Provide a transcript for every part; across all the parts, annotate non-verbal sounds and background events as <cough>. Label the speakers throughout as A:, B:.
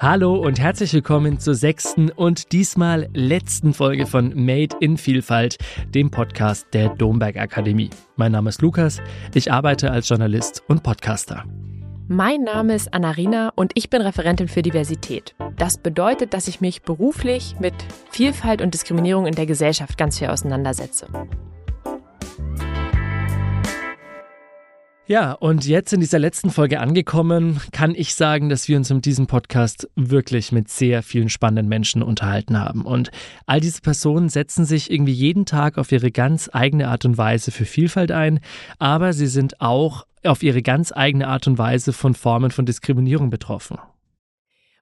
A: Hallo und herzlich willkommen zur sechsten und diesmal letzten Folge von Made in Vielfalt, dem Podcast der Domberg Akademie. Mein Name ist Lukas, ich arbeite als Journalist und Podcaster.
B: Mein Name ist Anarina und ich bin Referentin für Diversität. Das bedeutet, dass ich mich beruflich mit Vielfalt und Diskriminierung in der Gesellschaft ganz viel auseinandersetze.
A: Ja, und jetzt in dieser letzten Folge angekommen, kann ich sagen, dass wir uns in diesem Podcast wirklich mit sehr vielen spannenden Menschen unterhalten haben. Und all diese Personen setzen sich irgendwie jeden Tag auf ihre ganz eigene Art und Weise für Vielfalt ein, aber sie sind auch auf ihre ganz eigene Art und Weise von Formen von Diskriminierung betroffen.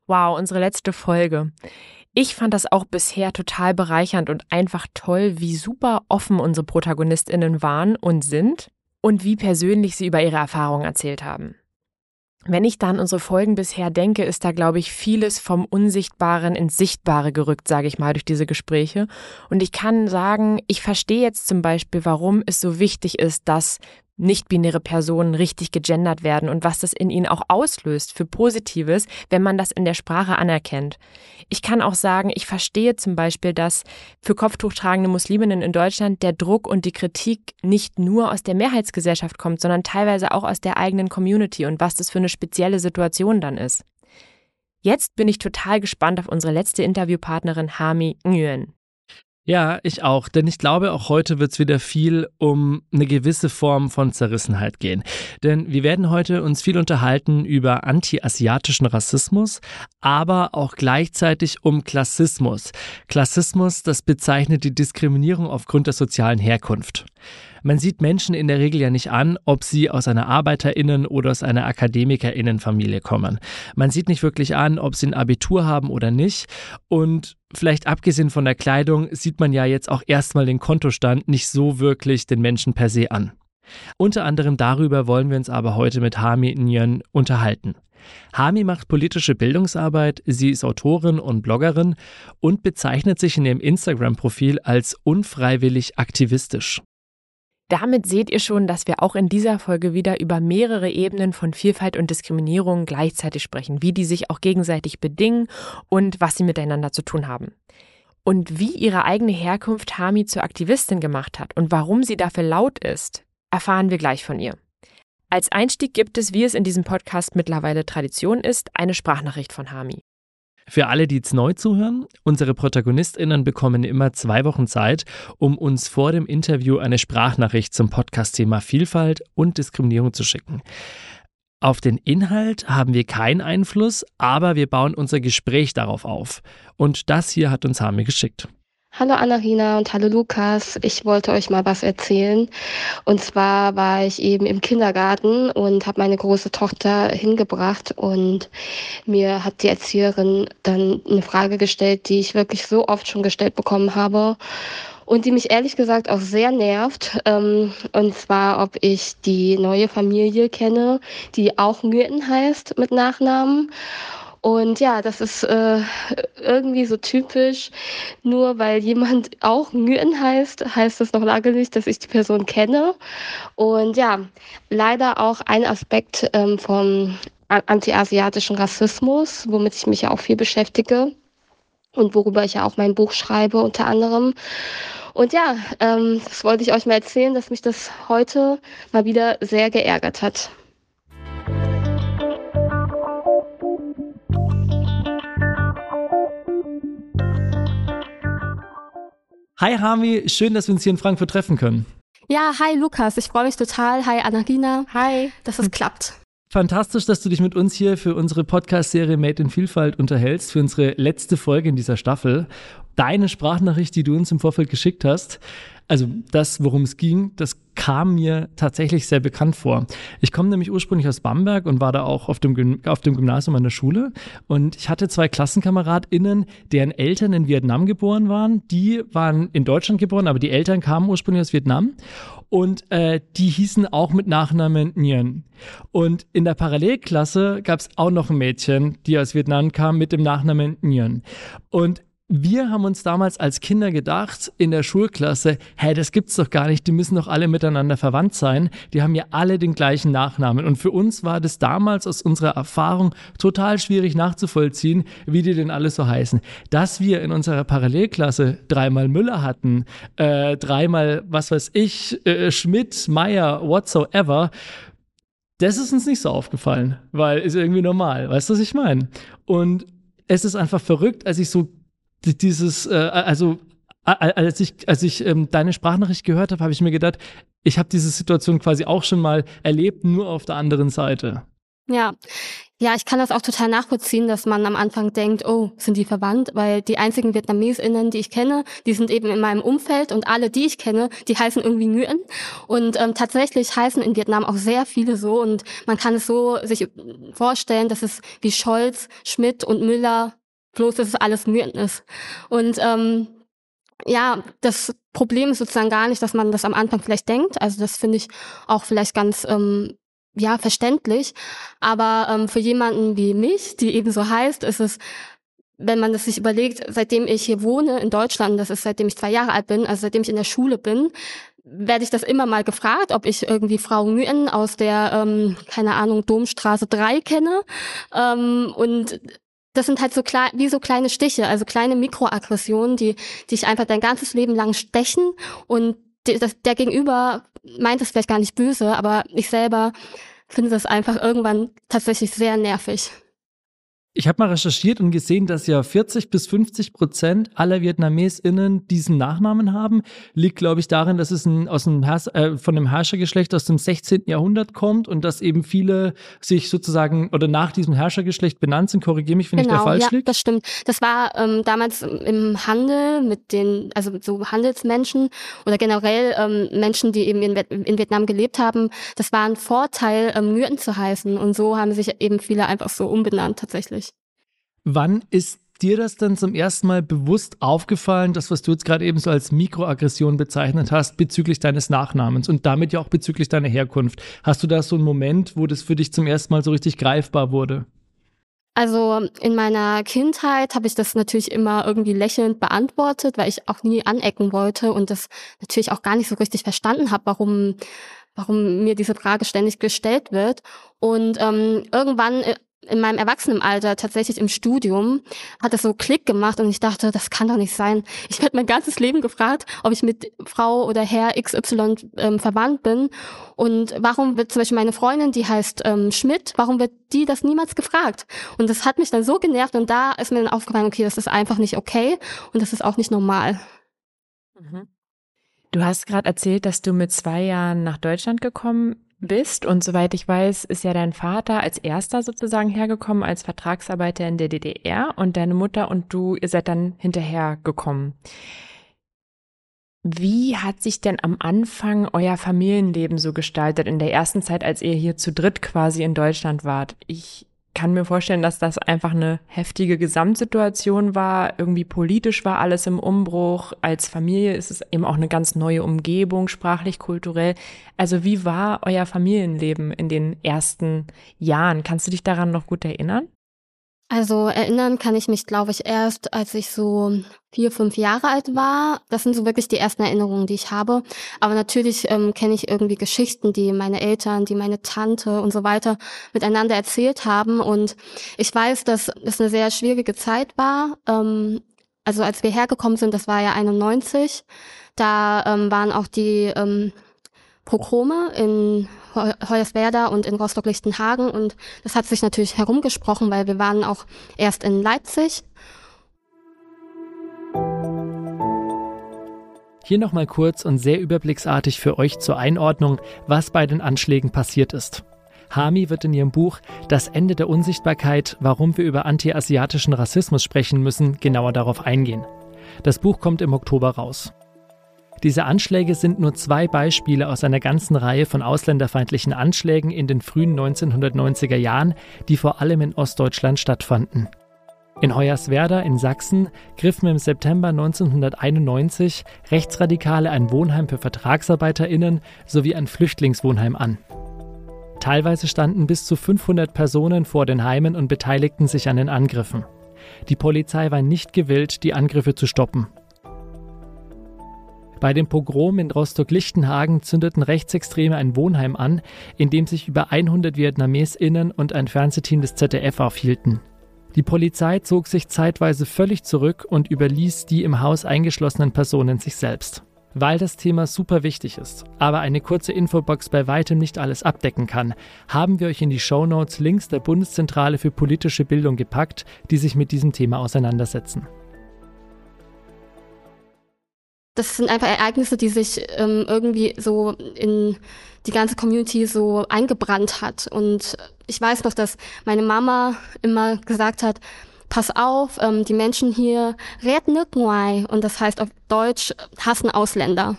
B: Wow, unsere letzte Folge. Ich fand das auch bisher total bereichernd und einfach toll, wie super offen unsere Protagonistinnen waren und sind und wie persönlich sie über ihre Erfahrungen erzählt haben. Wenn ich dann unsere Folgen bisher denke, ist da, glaube ich, vieles vom Unsichtbaren ins Sichtbare gerückt, sage ich mal, durch diese Gespräche. Und ich kann sagen, ich verstehe jetzt zum Beispiel, warum es so wichtig ist, dass nicht-binäre Personen richtig gegendert werden und was das in ihnen auch auslöst für Positives, wenn man das in der Sprache anerkennt. Ich kann auch sagen, ich verstehe zum Beispiel, dass für kopftuchtragende Musliminnen in Deutschland der Druck und die Kritik nicht nur aus der Mehrheitsgesellschaft kommt, sondern teilweise auch aus der eigenen Community und was das für eine spezielle Situation dann ist. Jetzt bin ich total gespannt auf unsere letzte Interviewpartnerin Hami Nguyen.
A: Ja, ich auch, denn ich glaube, auch heute wird es wieder viel um eine gewisse Form von Zerrissenheit gehen. Denn wir werden heute uns viel unterhalten über anti-asiatischen Rassismus, aber auch gleichzeitig um Klassismus. Klassismus, das bezeichnet die Diskriminierung aufgrund der sozialen Herkunft. Man sieht Menschen in der Regel ja nicht an, ob sie aus einer Arbeiterinnen oder aus einer Akademikerinnenfamilie kommen. Man sieht nicht wirklich an, ob sie ein Abitur haben oder nicht. Und vielleicht abgesehen von der Kleidung sieht man ja jetzt auch erstmal den Kontostand nicht so wirklich den Menschen per se an. Unter anderem darüber wollen wir uns aber heute mit Hami Nguyen unterhalten. Hami macht politische Bildungsarbeit, sie ist Autorin und Bloggerin und bezeichnet sich in ihrem Instagram-Profil als unfreiwillig aktivistisch.
B: Damit seht ihr schon, dass wir auch in dieser Folge wieder über mehrere Ebenen von Vielfalt und Diskriminierung gleichzeitig sprechen, wie die sich auch gegenseitig bedingen und was sie miteinander zu tun haben. Und wie ihre eigene Herkunft Hami zur Aktivistin gemacht hat und warum sie dafür laut ist, erfahren wir gleich von ihr. Als Einstieg gibt es, wie es in diesem Podcast mittlerweile Tradition ist, eine Sprachnachricht von Hami.
A: Für alle, die jetzt neu zuhören, unsere ProtagonistInnen bekommen immer zwei Wochen Zeit, um uns vor dem Interview eine Sprachnachricht zum Podcast-Thema Vielfalt und Diskriminierung zu schicken. Auf den Inhalt haben wir keinen Einfluss, aber wir bauen unser Gespräch darauf auf. Und das hier hat uns Hami geschickt.
C: Hallo Anarina und hallo Lukas. Ich wollte euch mal was erzählen. Und zwar war ich eben im Kindergarten und habe meine große Tochter hingebracht und mir hat die Erzieherin dann eine Frage gestellt, die ich wirklich so oft schon gestellt bekommen habe und die mich ehrlich gesagt auch sehr nervt. Ähm, und zwar, ob ich die neue Familie kenne, die auch Nguyen heißt mit Nachnamen. Und ja, das ist äh, irgendwie so typisch. Nur weil jemand auch Nguyen heißt, heißt das noch lange nicht, dass ich die Person kenne. Und ja, leider auch ein Aspekt ähm, vom antiasiatischen Rassismus, womit ich mich ja auch viel beschäftige und worüber ich ja auch mein Buch schreibe unter anderem. Und ja, ähm, das wollte ich euch mal erzählen, dass mich das heute mal wieder sehr geärgert hat.
A: Hi Hami, schön, dass wir uns hier in Frankfurt treffen können.
D: Ja, hi Lukas, ich freue mich total. Hi Anarina.
B: Hi.
D: Dass es klappt.
A: Fantastisch, dass du dich mit uns hier für unsere Podcast-Serie Made in Vielfalt unterhältst, für unsere letzte Folge in dieser Staffel. Deine Sprachnachricht, die du uns im Vorfeld geschickt hast, also das, worum es ging, das kam mir tatsächlich sehr bekannt vor. Ich komme nämlich ursprünglich aus Bamberg und war da auch auf dem, auf dem Gymnasium an der Schule. Und ich hatte zwei KlassenkameradInnen, deren Eltern in Vietnam geboren waren. Die waren in Deutschland geboren, aber die Eltern kamen ursprünglich aus Vietnam. Und äh, die hießen auch mit Nachnamen Nguyen. Und in der Parallelklasse gab es auch noch ein Mädchen, die aus Vietnam kam mit dem Nachnamen Nguyen. Und wir haben uns damals als Kinder gedacht, in der Schulklasse, hä, das gibt's doch gar nicht, die müssen doch alle miteinander verwandt sein. Die haben ja alle den gleichen Nachnamen. Und für uns war das damals aus unserer Erfahrung total schwierig nachzuvollziehen, wie die denn alle so heißen. Dass wir in unserer Parallelklasse dreimal Müller hatten, äh, dreimal, was weiß ich, äh, Schmidt, Meier, whatsoever, das ist uns nicht so aufgefallen, weil ist irgendwie normal. Weißt du, was ich meine? Und es ist einfach verrückt, als ich so dieses, äh, also als ich, als ich ähm, deine Sprachnachricht gehört habe, habe ich mir gedacht, ich habe diese Situation quasi auch schon mal erlebt, nur auf der anderen Seite.
C: Ja. Ja, ich kann das auch total nachvollziehen, dass man am Anfang denkt, oh, sind die verwandt? Weil die einzigen VietnamesInnen, die ich kenne, die sind eben in meinem Umfeld und alle, die ich kenne, die heißen irgendwie Nguyen. Und ähm, tatsächlich heißen in Vietnam auch sehr viele so und man kann es so sich vorstellen, dass es wie Scholz, Schmidt und Müller bloß dass es alles Mythen ist. Und ähm, ja, das Problem ist sozusagen gar nicht, dass man das am Anfang vielleicht denkt. Also das finde ich auch vielleicht ganz ähm, ja verständlich. Aber ähm, für jemanden wie mich, die eben so heißt, ist es wenn man das sich überlegt, seitdem ich hier wohne in Deutschland, das ist seitdem ich zwei Jahre alt bin, also seitdem ich in der Schule bin, werde ich das immer mal gefragt, ob ich irgendwie Frau Nguyen aus der, ähm, keine Ahnung, Domstraße 3 kenne. Ähm, und das sind halt so klein, wie so kleine Stiche, also kleine Mikroaggressionen, die dich einfach dein ganzes Leben lang stechen und das, der Gegenüber meint es vielleicht gar nicht böse, aber ich selber finde das einfach irgendwann tatsächlich sehr nervig.
A: Ich habe mal recherchiert und gesehen, dass ja 40 bis 50 Prozent aller VietnamesInnen diesen Nachnamen haben. Liegt, glaube ich, darin, dass es ein, aus einem Herr, äh, von einem Herrschergeschlecht aus dem 16. Jahrhundert kommt und dass eben viele sich sozusagen oder nach diesem Herrschergeschlecht benannt sind. Korrigiere mich, wenn genau, ich da genau, falsch ja, liege.
C: das stimmt. Das war ähm, damals im Handel mit den, also so Handelsmenschen oder generell ähm, Menschen, die eben in, in, Vietnam gelebt haben. Das war ein Vorteil, ähm, Myrten zu heißen. Und so haben sich eben viele einfach so umbenannt tatsächlich.
A: Wann ist dir das dann zum ersten Mal bewusst aufgefallen, das, was du jetzt gerade eben so als Mikroaggression bezeichnet hast, bezüglich deines Nachnamens und damit ja auch bezüglich deiner Herkunft? Hast du da so einen Moment, wo das für dich zum ersten Mal so richtig greifbar wurde?
C: Also in meiner Kindheit habe ich das natürlich immer irgendwie lächelnd beantwortet, weil ich auch nie anecken wollte und das natürlich auch gar nicht so richtig verstanden habe, warum warum mir diese Frage ständig gestellt wird. Und ähm, irgendwann äh, in meinem Erwachsenenalter, tatsächlich im Studium, hat das so Klick gemacht und ich dachte, das kann doch nicht sein. Ich werde mein ganzes Leben gefragt, ob ich mit Frau oder Herr XY ähm, verwandt bin. Und warum wird zum Beispiel meine Freundin, die heißt ähm, Schmidt, warum wird die das niemals gefragt? Und das hat mich dann so genervt und da ist mir dann aufgefallen, okay, das ist einfach nicht okay und das ist auch nicht normal.
B: Mhm. Du hast gerade erzählt, dass du mit zwei Jahren nach Deutschland gekommen bist. Und soweit ich weiß, ist ja dein Vater als erster sozusagen hergekommen als Vertragsarbeiter in der DDR und deine Mutter und du, ihr seid dann hinterher gekommen. Wie hat sich denn am Anfang euer Familienleben so gestaltet in der ersten Zeit, als ihr hier zu dritt quasi in Deutschland wart? Ich kann mir vorstellen, dass das einfach eine heftige Gesamtsituation war. Irgendwie politisch war alles im Umbruch. Als Familie ist es eben auch eine ganz neue Umgebung, sprachlich, kulturell. Also wie war euer Familienleben in den ersten Jahren? Kannst du dich daran noch gut erinnern?
C: Also erinnern kann ich mich, glaube ich, erst, als ich so vier, fünf Jahre alt war. Das sind so wirklich die ersten Erinnerungen, die ich habe. Aber natürlich ähm, kenne ich irgendwie Geschichten, die meine Eltern, die meine Tante und so weiter miteinander erzählt haben. Und ich weiß, dass es eine sehr schwierige Zeit war. Ähm, also als wir hergekommen sind, das war ja 91, da ähm, waren auch die ähm, Pogrome in Hoyerswerda und in Rostock-Lichtenhagen und das hat sich natürlich herumgesprochen, weil wir waren auch erst in Leipzig.
A: Hier nochmal kurz und sehr überblicksartig für euch zur Einordnung, was bei den Anschlägen passiert ist. Hami wird in ihrem Buch Das Ende der Unsichtbarkeit, warum wir über antiasiatischen Rassismus sprechen müssen, genauer darauf eingehen. Das Buch kommt im Oktober raus. Diese Anschläge sind nur zwei Beispiele aus einer ganzen Reihe von ausländerfeindlichen Anschlägen in den frühen 1990er Jahren, die vor allem in Ostdeutschland stattfanden. In Hoyerswerda in Sachsen griffen im September 1991 Rechtsradikale ein Wohnheim für VertragsarbeiterInnen sowie ein Flüchtlingswohnheim an. Teilweise standen bis zu 500 Personen vor den Heimen und beteiligten sich an den Angriffen. Die Polizei war nicht gewillt, die Angriffe zu stoppen. Bei dem Pogrom in Rostock-Lichtenhagen zündeten Rechtsextreme ein Wohnheim an, in dem sich über 100 VietnamesInnen und ein Fernsehteam des ZDF aufhielten. Die Polizei zog sich zeitweise völlig zurück und überließ die im Haus eingeschlossenen Personen sich selbst. Weil das Thema super wichtig ist, aber eine kurze Infobox bei weitem nicht alles abdecken kann, haben wir euch in die Shownotes Links der Bundeszentrale für politische Bildung gepackt, die sich mit diesem Thema auseinandersetzen.
C: Das sind einfach Ereignisse, die sich ähm, irgendwie so in die ganze Community so eingebrannt hat. Und ich weiß noch, dass meine Mama immer gesagt hat, pass auf, ähm, die Menschen hier red nicht Und das heißt auf Deutsch hassen Ausländer.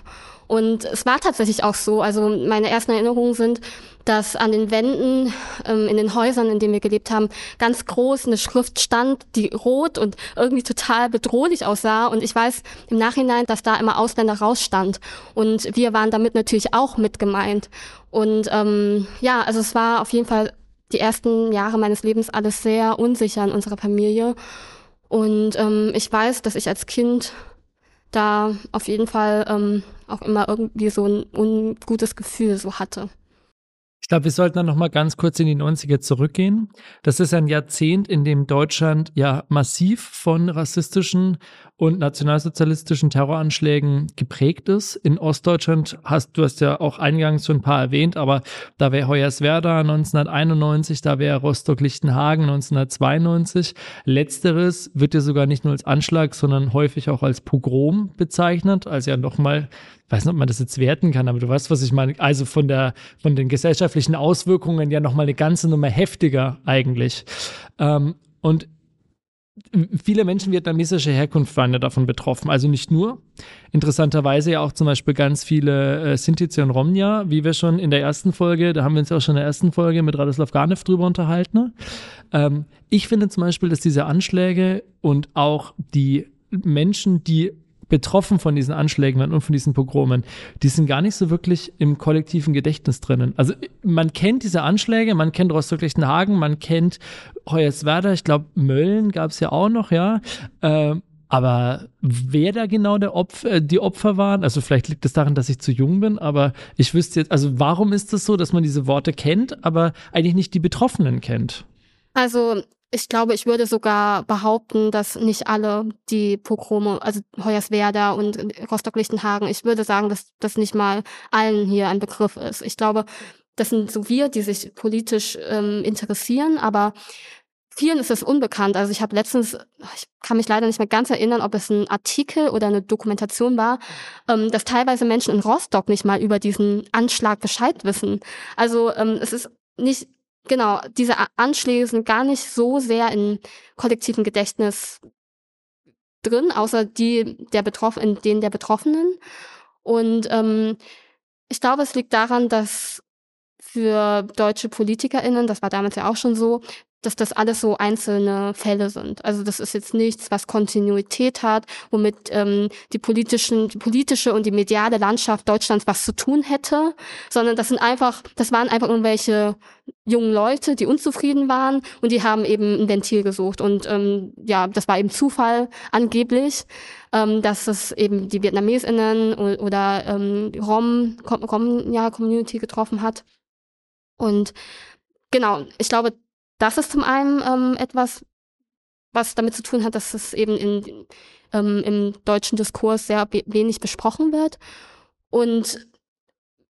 C: Und es war tatsächlich auch so. Also meine ersten Erinnerungen sind, dass an den Wänden ähm, in den Häusern, in denen wir gelebt haben, ganz groß eine Schrift stand, die rot und irgendwie total bedrohlich aussah. Und ich weiß im Nachhinein, dass da immer Ausländer rausstand. Und wir waren damit natürlich auch mit gemeint. Und ähm, ja, also es war auf jeden Fall die ersten Jahre meines Lebens alles sehr unsicher in unserer Familie. Und ähm, ich weiß, dass ich als Kind da auf jeden Fall ähm, auch immer irgendwie so ein ungutes Gefühl so hatte.
A: Ich glaube, wir sollten dann noch mal ganz kurz in die 90er zurückgehen. Das ist ein Jahrzehnt, in dem Deutschland ja massiv von rassistischen und nationalsozialistischen Terroranschlägen geprägt ist. In Ostdeutschland hast du hast ja auch eingangs schon ein paar erwähnt, aber da wäre Hoyerswerda 1991, da wäre Rostock-Lichtenhagen 1992. Letzteres wird ja sogar nicht nur als Anschlag, sondern häufig auch als Pogrom bezeichnet, also ja nochmal weiß nicht, ob man das jetzt werten kann, aber du weißt, was ich meine. Also von der, von den gesellschaftlichen Auswirkungen ja nochmal eine ganze Nummer heftiger eigentlich. Ähm, und viele Menschen vietnamesischer Herkunft waren ja davon betroffen. Also nicht nur. Interessanterweise ja auch zum Beispiel ganz viele äh, Sintize und Romnia, wie wir schon in der ersten Folge, da haben wir uns ja auch schon in der ersten Folge mit Radoslav Garnev drüber unterhalten. Ähm, ich finde zum Beispiel, dass diese Anschläge und auch die Menschen, die betroffen von diesen Anschlägen und von diesen Pogromen, die sind gar nicht so wirklich im kollektiven Gedächtnis drinnen. Also man kennt diese Anschläge, man kennt Rostock-Lichtenhagen, man kennt Hoyerswerda, ich glaube Mölln gab es ja auch noch, ja. Ähm, aber wer da genau der Opfer, äh, die Opfer waren, also vielleicht liegt es daran, dass ich zu jung bin, aber ich wüsste jetzt, also warum ist es das so, dass man diese Worte kennt, aber eigentlich nicht die Betroffenen kennt?
C: Also ich glaube, ich würde sogar behaupten, dass nicht alle die Pogrome, also Hoyerswerda und Rostock-Lichtenhagen, ich würde sagen, dass das nicht mal allen hier ein Begriff ist. Ich glaube, das sind so wir, die sich politisch ähm, interessieren, aber vielen ist es unbekannt. Also ich habe letztens, ich kann mich leider nicht mehr ganz erinnern, ob es ein Artikel oder eine Dokumentation war, ähm, dass teilweise Menschen in Rostock nicht mal über diesen Anschlag Bescheid wissen. Also ähm, es ist nicht genau, diese Anschläge sind gar nicht so sehr im kollektiven Gedächtnis drin, außer die der Betroff in denen der Betroffenen. Und ähm, ich glaube, es liegt daran, dass für deutsche PolitikerInnen, das war damals ja auch schon so, dass das alles so einzelne Fälle sind. Also das ist jetzt nichts, was Kontinuität hat, womit ähm, die politischen, die politische und die mediale Landschaft Deutschlands was zu tun hätte, sondern das sind einfach, das waren einfach irgendwelche jungen Leute, die unzufrieden waren und die haben eben ein Ventil gesucht und ähm, ja, das war eben Zufall angeblich, ähm, dass es eben die VietnamesInnen oder ähm, Rom, Rom ja, Community getroffen hat und genau, ich glaube, das ist zum einen ähm, etwas, was damit zu tun hat, dass es eben in, ähm, im deutschen Diskurs sehr wenig besprochen wird. Und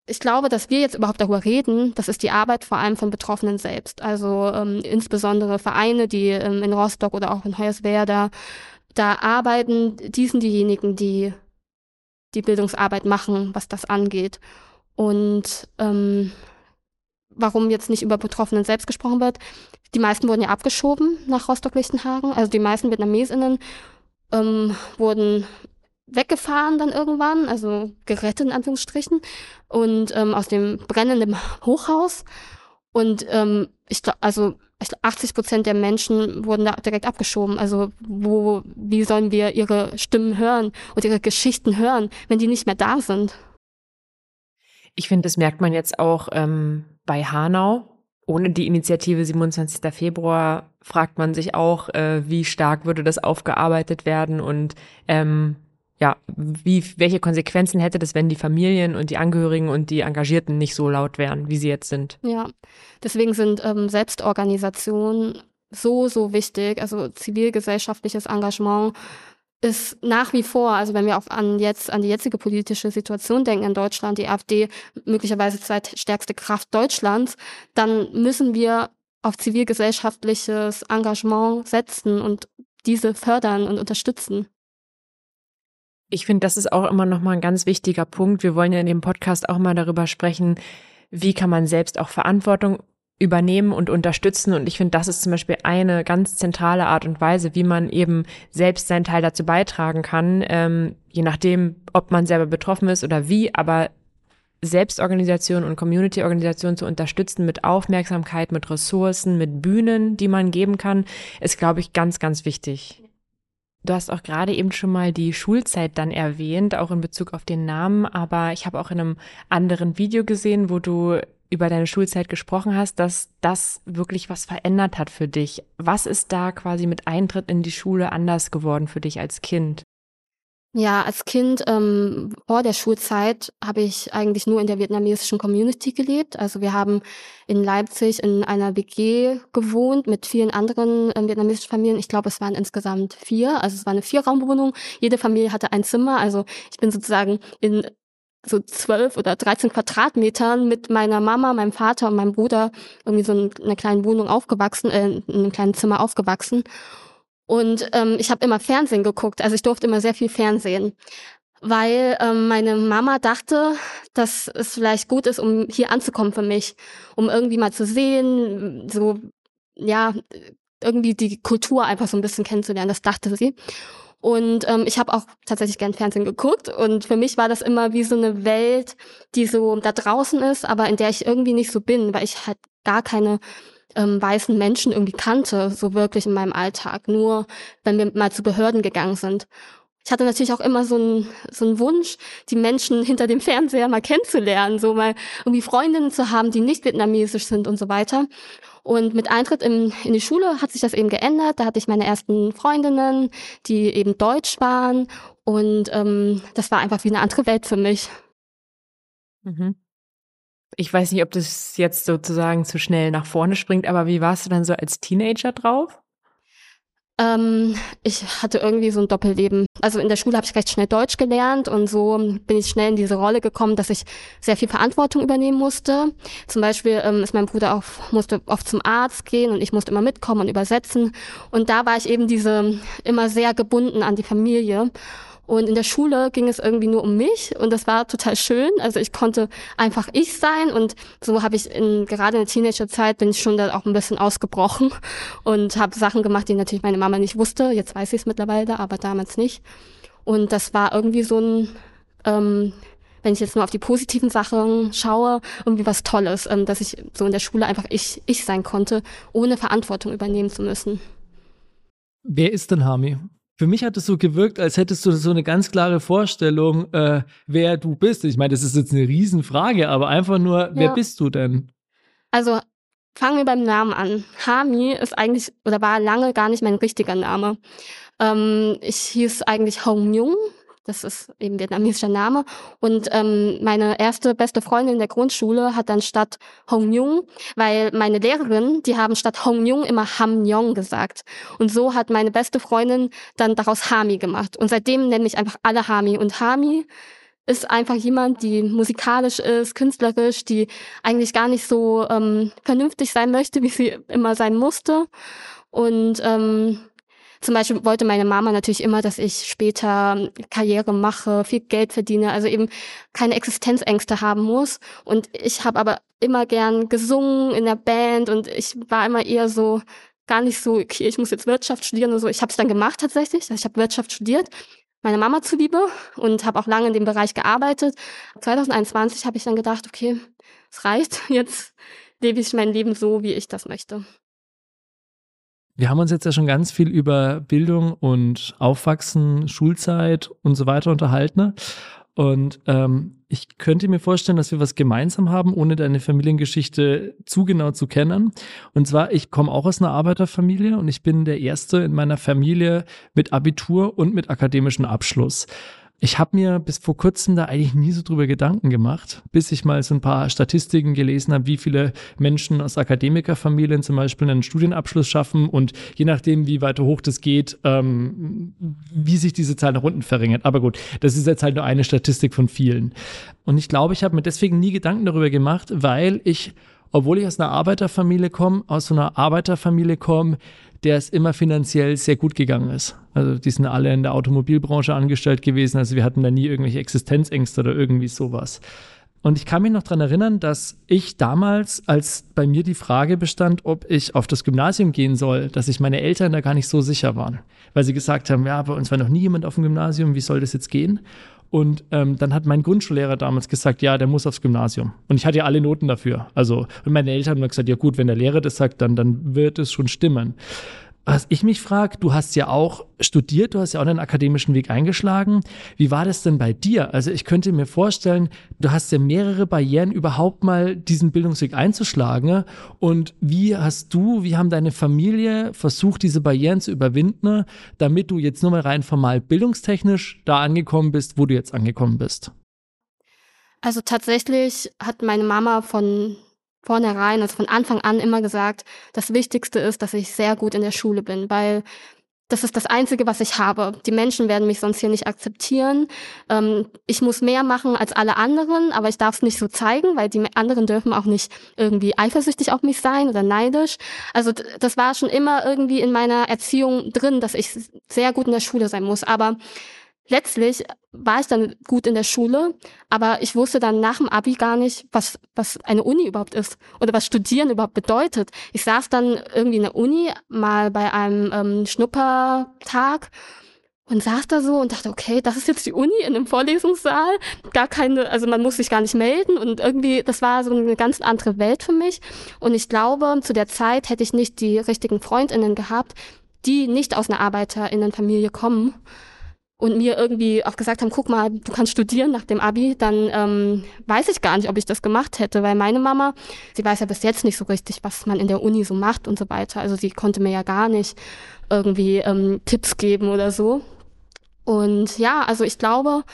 C: ich glaube, dass wir jetzt überhaupt darüber reden, das ist die Arbeit vor allem von Betroffenen selbst. Also ähm, insbesondere Vereine, die ähm, in Rostock oder auch in Hoyerswerda da arbeiten, die sind diejenigen, die die Bildungsarbeit machen, was das angeht. Und ähm, warum jetzt nicht über Betroffenen selbst gesprochen wird. Die meisten wurden ja abgeschoben nach Rostock-Lichtenhagen. Also die meisten VietnamesInnen ähm, wurden weggefahren dann irgendwann, also gerettet in Anführungsstrichen, und ähm, aus dem brennenden Hochhaus. Und ähm, ich also 80 Prozent der Menschen wurden da direkt abgeschoben. Also wo, wie sollen wir ihre Stimmen hören und ihre Geschichten hören, wenn die nicht mehr da sind?
B: Ich finde, das merkt man jetzt auch ähm, bei Hanau. Ohne die Initiative 27. Februar fragt man sich auch, äh, wie stark würde das aufgearbeitet werden und ähm, ja, wie, welche Konsequenzen hätte das, wenn die Familien und die Angehörigen und die Engagierten nicht so laut wären, wie sie jetzt sind?
C: Ja, deswegen sind ähm, Selbstorganisationen so, so wichtig. Also zivilgesellschaftliches Engagement ist nach wie vor, also wenn wir auch an jetzt, an die jetzige politische Situation denken in Deutschland, die AfD möglicherweise zweitstärkste Kraft Deutschlands, dann müssen wir auf zivilgesellschaftliches Engagement setzen und diese fördern und unterstützen.
B: Ich finde, das ist auch immer noch mal ein ganz wichtiger Punkt. Wir wollen ja in dem Podcast auch mal darüber sprechen, wie kann man selbst auch Verantwortung übernehmen und unterstützen. Und ich finde, das ist zum Beispiel eine ganz zentrale Art und Weise, wie man eben selbst seinen Teil dazu beitragen kann, ähm, je nachdem, ob man selber betroffen ist oder wie, aber Selbstorganisation und Community-Organisation zu unterstützen mit Aufmerksamkeit, mit Ressourcen, mit Bühnen, die man geben kann, ist, glaube ich, ganz, ganz wichtig. Du hast auch gerade eben schon mal die Schulzeit dann erwähnt, auch in Bezug auf den Namen, aber ich habe auch in einem anderen Video gesehen, wo du über deine Schulzeit gesprochen hast, dass das wirklich was verändert hat für dich. Was ist da quasi mit Eintritt in die Schule anders geworden für dich als Kind?
C: Ja, als Kind ähm, vor der Schulzeit habe ich eigentlich nur in der vietnamesischen Community gelebt. Also wir haben in Leipzig in einer WG gewohnt mit vielen anderen ähm, vietnamesischen Familien. Ich glaube, es waren insgesamt vier. Also es war eine Vierraumwohnung. Jede Familie hatte ein Zimmer. Also ich bin sozusagen in so zwölf oder dreizehn Quadratmetern mit meiner Mama, meinem Vater und meinem Bruder irgendwie so in einer kleinen Wohnung aufgewachsen, äh, in einem kleinen Zimmer aufgewachsen. Und ähm, ich habe immer Fernsehen geguckt, also ich durfte immer sehr viel Fernsehen, weil ähm, meine Mama dachte, dass es vielleicht gut ist, um hier anzukommen für mich, um irgendwie mal zu sehen, so ja irgendwie die Kultur einfach so ein bisschen kennenzulernen. Das dachte sie. Und ähm, ich habe auch tatsächlich gern Fernsehen geguckt. Und für mich war das immer wie so eine Welt, die so da draußen ist, aber in der ich irgendwie nicht so bin, weil ich halt gar keine ähm, weißen Menschen irgendwie kannte, so wirklich in meinem Alltag. Nur wenn wir mal zu Behörden gegangen sind. Ich hatte natürlich auch immer so einen so einen Wunsch, die Menschen hinter dem Fernseher mal kennenzulernen, so mal irgendwie Freundinnen zu haben, die nicht vietnamesisch sind und so weiter. Und mit Eintritt in, in die Schule hat sich das eben geändert. Da hatte ich meine ersten Freundinnen, die eben deutsch waren. Und ähm, das war einfach wie eine andere Welt für mich.
B: Mhm. Ich weiß nicht, ob das jetzt sozusagen zu schnell nach vorne springt, aber wie warst du dann so als Teenager drauf?
C: Ähm, ich hatte irgendwie so ein Doppelleben. Also in der Schule habe ich recht schnell Deutsch gelernt und so bin ich schnell in diese Rolle gekommen, dass ich sehr viel Verantwortung übernehmen musste. Zum Beispiel ähm, ist mein Bruder auch, musste oft zum Arzt gehen und ich musste immer mitkommen und übersetzen. Und da war ich eben diese immer sehr gebunden an die Familie. Und in der Schule ging es irgendwie nur um mich und das war total schön. Also ich konnte einfach ich sein und so habe ich in, gerade in der Teenagerzeit bin ich schon da auch ein bisschen ausgebrochen <laughs> und habe Sachen gemacht, die natürlich meine Mama nicht wusste. Jetzt weiß ich es mittlerweile, aber damals nicht. Und das war irgendwie so ein, ähm, wenn ich jetzt nur auf die positiven Sachen schaue, irgendwie was Tolles, ähm, dass ich so in der Schule einfach ich, ich sein konnte, ohne Verantwortung übernehmen zu müssen.
A: Wer ist denn Hami? Für mich hat es so gewirkt, als hättest du so eine ganz klare Vorstellung, äh, wer du bist. Ich meine, das ist jetzt eine Riesenfrage, aber einfach nur, wer bist du denn?
C: Also fangen wir beim Namen an. Hami ist eigentlich oder war lange gar nicht mein richtiger Name. Ähm, ich hieß eigentlich Hong Jung das ist eben vietnamesischer Name. Und ähm, meine erste beste Freundin in der Grundschule hat dann statt Hong Nhung, weil meine Lehrerin, die haben statt Hong Nhung immer Ham Nyong gesagt. Und so hat meine beste Freundin dann daraus Hami gemacht. Und seitdem nenne ich einfach alle Hami. Und Hami ist einfach jemand, die musikalisch ist, künstlerisch, die eigentlich gar nicht so ähm, vernünftig sein möchte, wie sie immer sein musste. Und ähm, zum Beispiel wollte meine Mama natürlich immer, dass ich später Karriere mache, viel Geld verdiene, also eben keine Existenzängste haben muss. Und ich habe aber immer gern gesungen in der Band und ich war immer eher so gar nicht so, okay, ich muss jetzt Wirtschaft studieren oder so. Ich habe es dann gemacht tatsächlich. Also ich habe Wirtschaft studiert, meiner Mama zuliebe und habe auch lange in dem Bereich gearbeitet. 2021 habe ich dann gedacht, okay, es reicht. <laughs> Jetzt lebe ich mein Leben so, wie ich das möchte.
A: Wir haben uns jetzt ja schon ganz viel über Bildung und Aufwachsen, Schulzeit und so weiter unterhalten. Und ähm, ich könnte mir vorstellen, dass wir was gemeinsam haben, ohne deine Familiengeschichte zu genau zu kennen. Und zwar, ich komme auch aus einer Arbeiterfamilie und ich bin der Erste in meiner Familie mit Abitur und mit akademischem Abschluss. Ich habe mir bis vor kurzem da eigentlich nie so drüber Gedanken gemacht, bis ich mal so ein paar Statistiken gelesen habe, wie viele Menschen aus Akademikerfamilien zum Beispiel einen Studienabschluss schaffen und je nachdem, wie weiter hoch das geht, ähm, wie sich diese Zahl nach unten verringert. Aber gut, das ist jetzt halt nur eine Statistik von vielen. Und ich glaube, ich habe mir deswegen nie Gedanken darüber gemacht, weil ich, obwohl ich aus einer Arbeiterfamilie komme, aus so einer Arbeiterfamilie komme, der es immer finanziell sehr gut gegangen ist. Also die sind alle in der Automobilbranche angestellt gewesen, also wir hatten da nie irgendwelche Existenzängste oder irgendwie sowas. Und ich kann mich noch dran erinnern, dass ich damals, als bei mir die Frage bestand, ob ich auf das Gymnasium gehen soll, dass sich meine Eltern da gar nicht so sicher waren. Weil sie gesagt haben, ja, bei uns war noch nie jemand auf dem Gymnasium, wie soll das jetzt gehen? Und ähm, dann hat mein Grundschullehrer damals gesagt, ja, der muss aufs Gymnasium. Und ich hatte ja alle Noten dafür. Also, und meine Eltern haben gesagt, ja gut, wenn der Lehrer das sagt, dann, dann wird es schon stimmen. Was ich mich frage, du hast ja auch studiert, du hast ja auch einen akademischen Weg eingeschlagen. Wie war das denn bei dir? Also ich könnte mir vorstellen, du hast ja mehrere Barrieren, überhaupt mal diesen Bildungsweg einzuschlagen. Und wie hast du, wie haben deine Familie versucht, diese Barrieren zu überwinden, damit du jetzt nur mal rein formal bildungstechnisch da angekommen bist, wo du jetzt angekommen bist?
C: Also tatsächlich hat meine Mama von vornherein, also von Anfang an immer gesagt, das Wichtigste ist, dass ich sehr gut in der Schule bin, weil das ist das Einzige, was ich habe. Die Menschen werden mich sonst hier nicht akzeptieren. Ähm, ich muss mehr machen als alle anderen, aber ich darf es nicht so zeigen, weil die anderen dürfen auch nicht irgendwie eifersüchtig auf mich sein oder neidisch. Also das war schon immer irgendwie in meiner Erziehung drin, dass ich sehr gut in der Schule sein muss. Aber letztlich war ich dann gut in der Schule, aber ich wusste dann nach dem Abi gar nicht, was, was eine Uni überhaupt ist oder was Studieren überhaupt bedeutet. Ich saß dann irgendwie in der Uni mal bei einem ähm, Schnuppertag und saß da so und dachte, okay, das ist jetzt die Uni in einem Vorlesungssaal, gar keine, also man muss sich gar nicht melden und irgendwie, das war so eine ganz andere Welt für mich und ich glaube, zu der Zeit hätte ich nicht die richtigen Freundinnen gehabt, die nicht aus einer Arbeiterinnenfamilie kommen und mir irgendwie auch gesagt haben, guck mal, du kannst studieren nach dem Abi, dann ähm, weiß ich gar nicht, ob ich das gemacht hätte, weil meine Mama, sie weiß ja bis jetzt nicht so richtig, was man in der Uni so macht und so weiter. Also sie konnte mir ja gar nicht irgendwie ähm, Tipps geben oder so. Und ja, also ich glaube,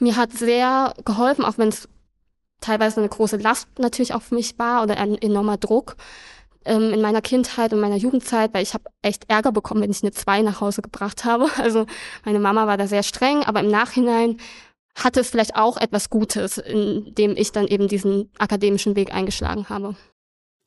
C: mir hat sehr geholfen, auch wenn es teilweise eine große Last natürlich für mich war oder ein enormer Druck, ähm, in meiner Kindheit und meiner Jugendzeit, weil ich habe echt Ärger bekommen, wenn ich eine 2 nach Hause gebracht habe. <laughs> Also meine Mama war da sehr streng, aber im Nachhinein hatte es vielleicht auch etwas Gutes, indem ich dann eben diesen akademischen Weg eingeschlagen habe.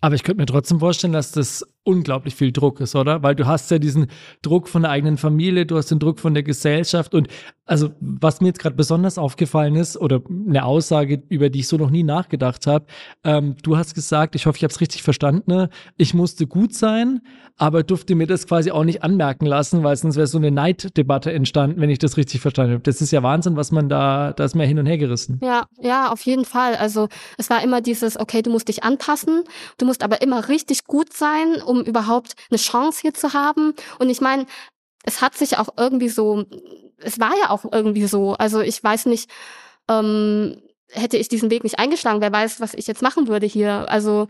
A: Aber ich könnte mir trotzdem vorstellen, dass das unglaublich viel Druck ist, oder? Weil du hast ja diesen Druck von der eigenen Familie, du hast den Druck von der Gesellschaft und also was mir jetzt gerade besonders aufgefallen ist oder eine Aussage, über die ich so noch nie nachgedacht habe, ähm, du hast gesagt, ich hoffe, ich habe es richtig verstanden, ne? ich musste gut sein, aber durfte mir das quasi auch nicht anmerken lassen, weil sonst wäre so eine Neiddebatte entstanden, wenn ich das richtig verstanden habe. Das ist ja Wahnsinn, was man da, da ist mir hin und her gerissen.
C: Ja, ja, auf jeden Fall. Also es war immer dieses, okay, du musst dich anpassen, du musst aber immer richtig gut sein, um überhaupt eine Chance hier zu haben. Und ich meine, es hat sich auch irgendwie so, es war ja auch irgendwie so. Also ich weiß nicht, ähm, hätte ich diesen Weg nicht eingeschlagen, wer weiß, was ich jetzt machen würde hier. Also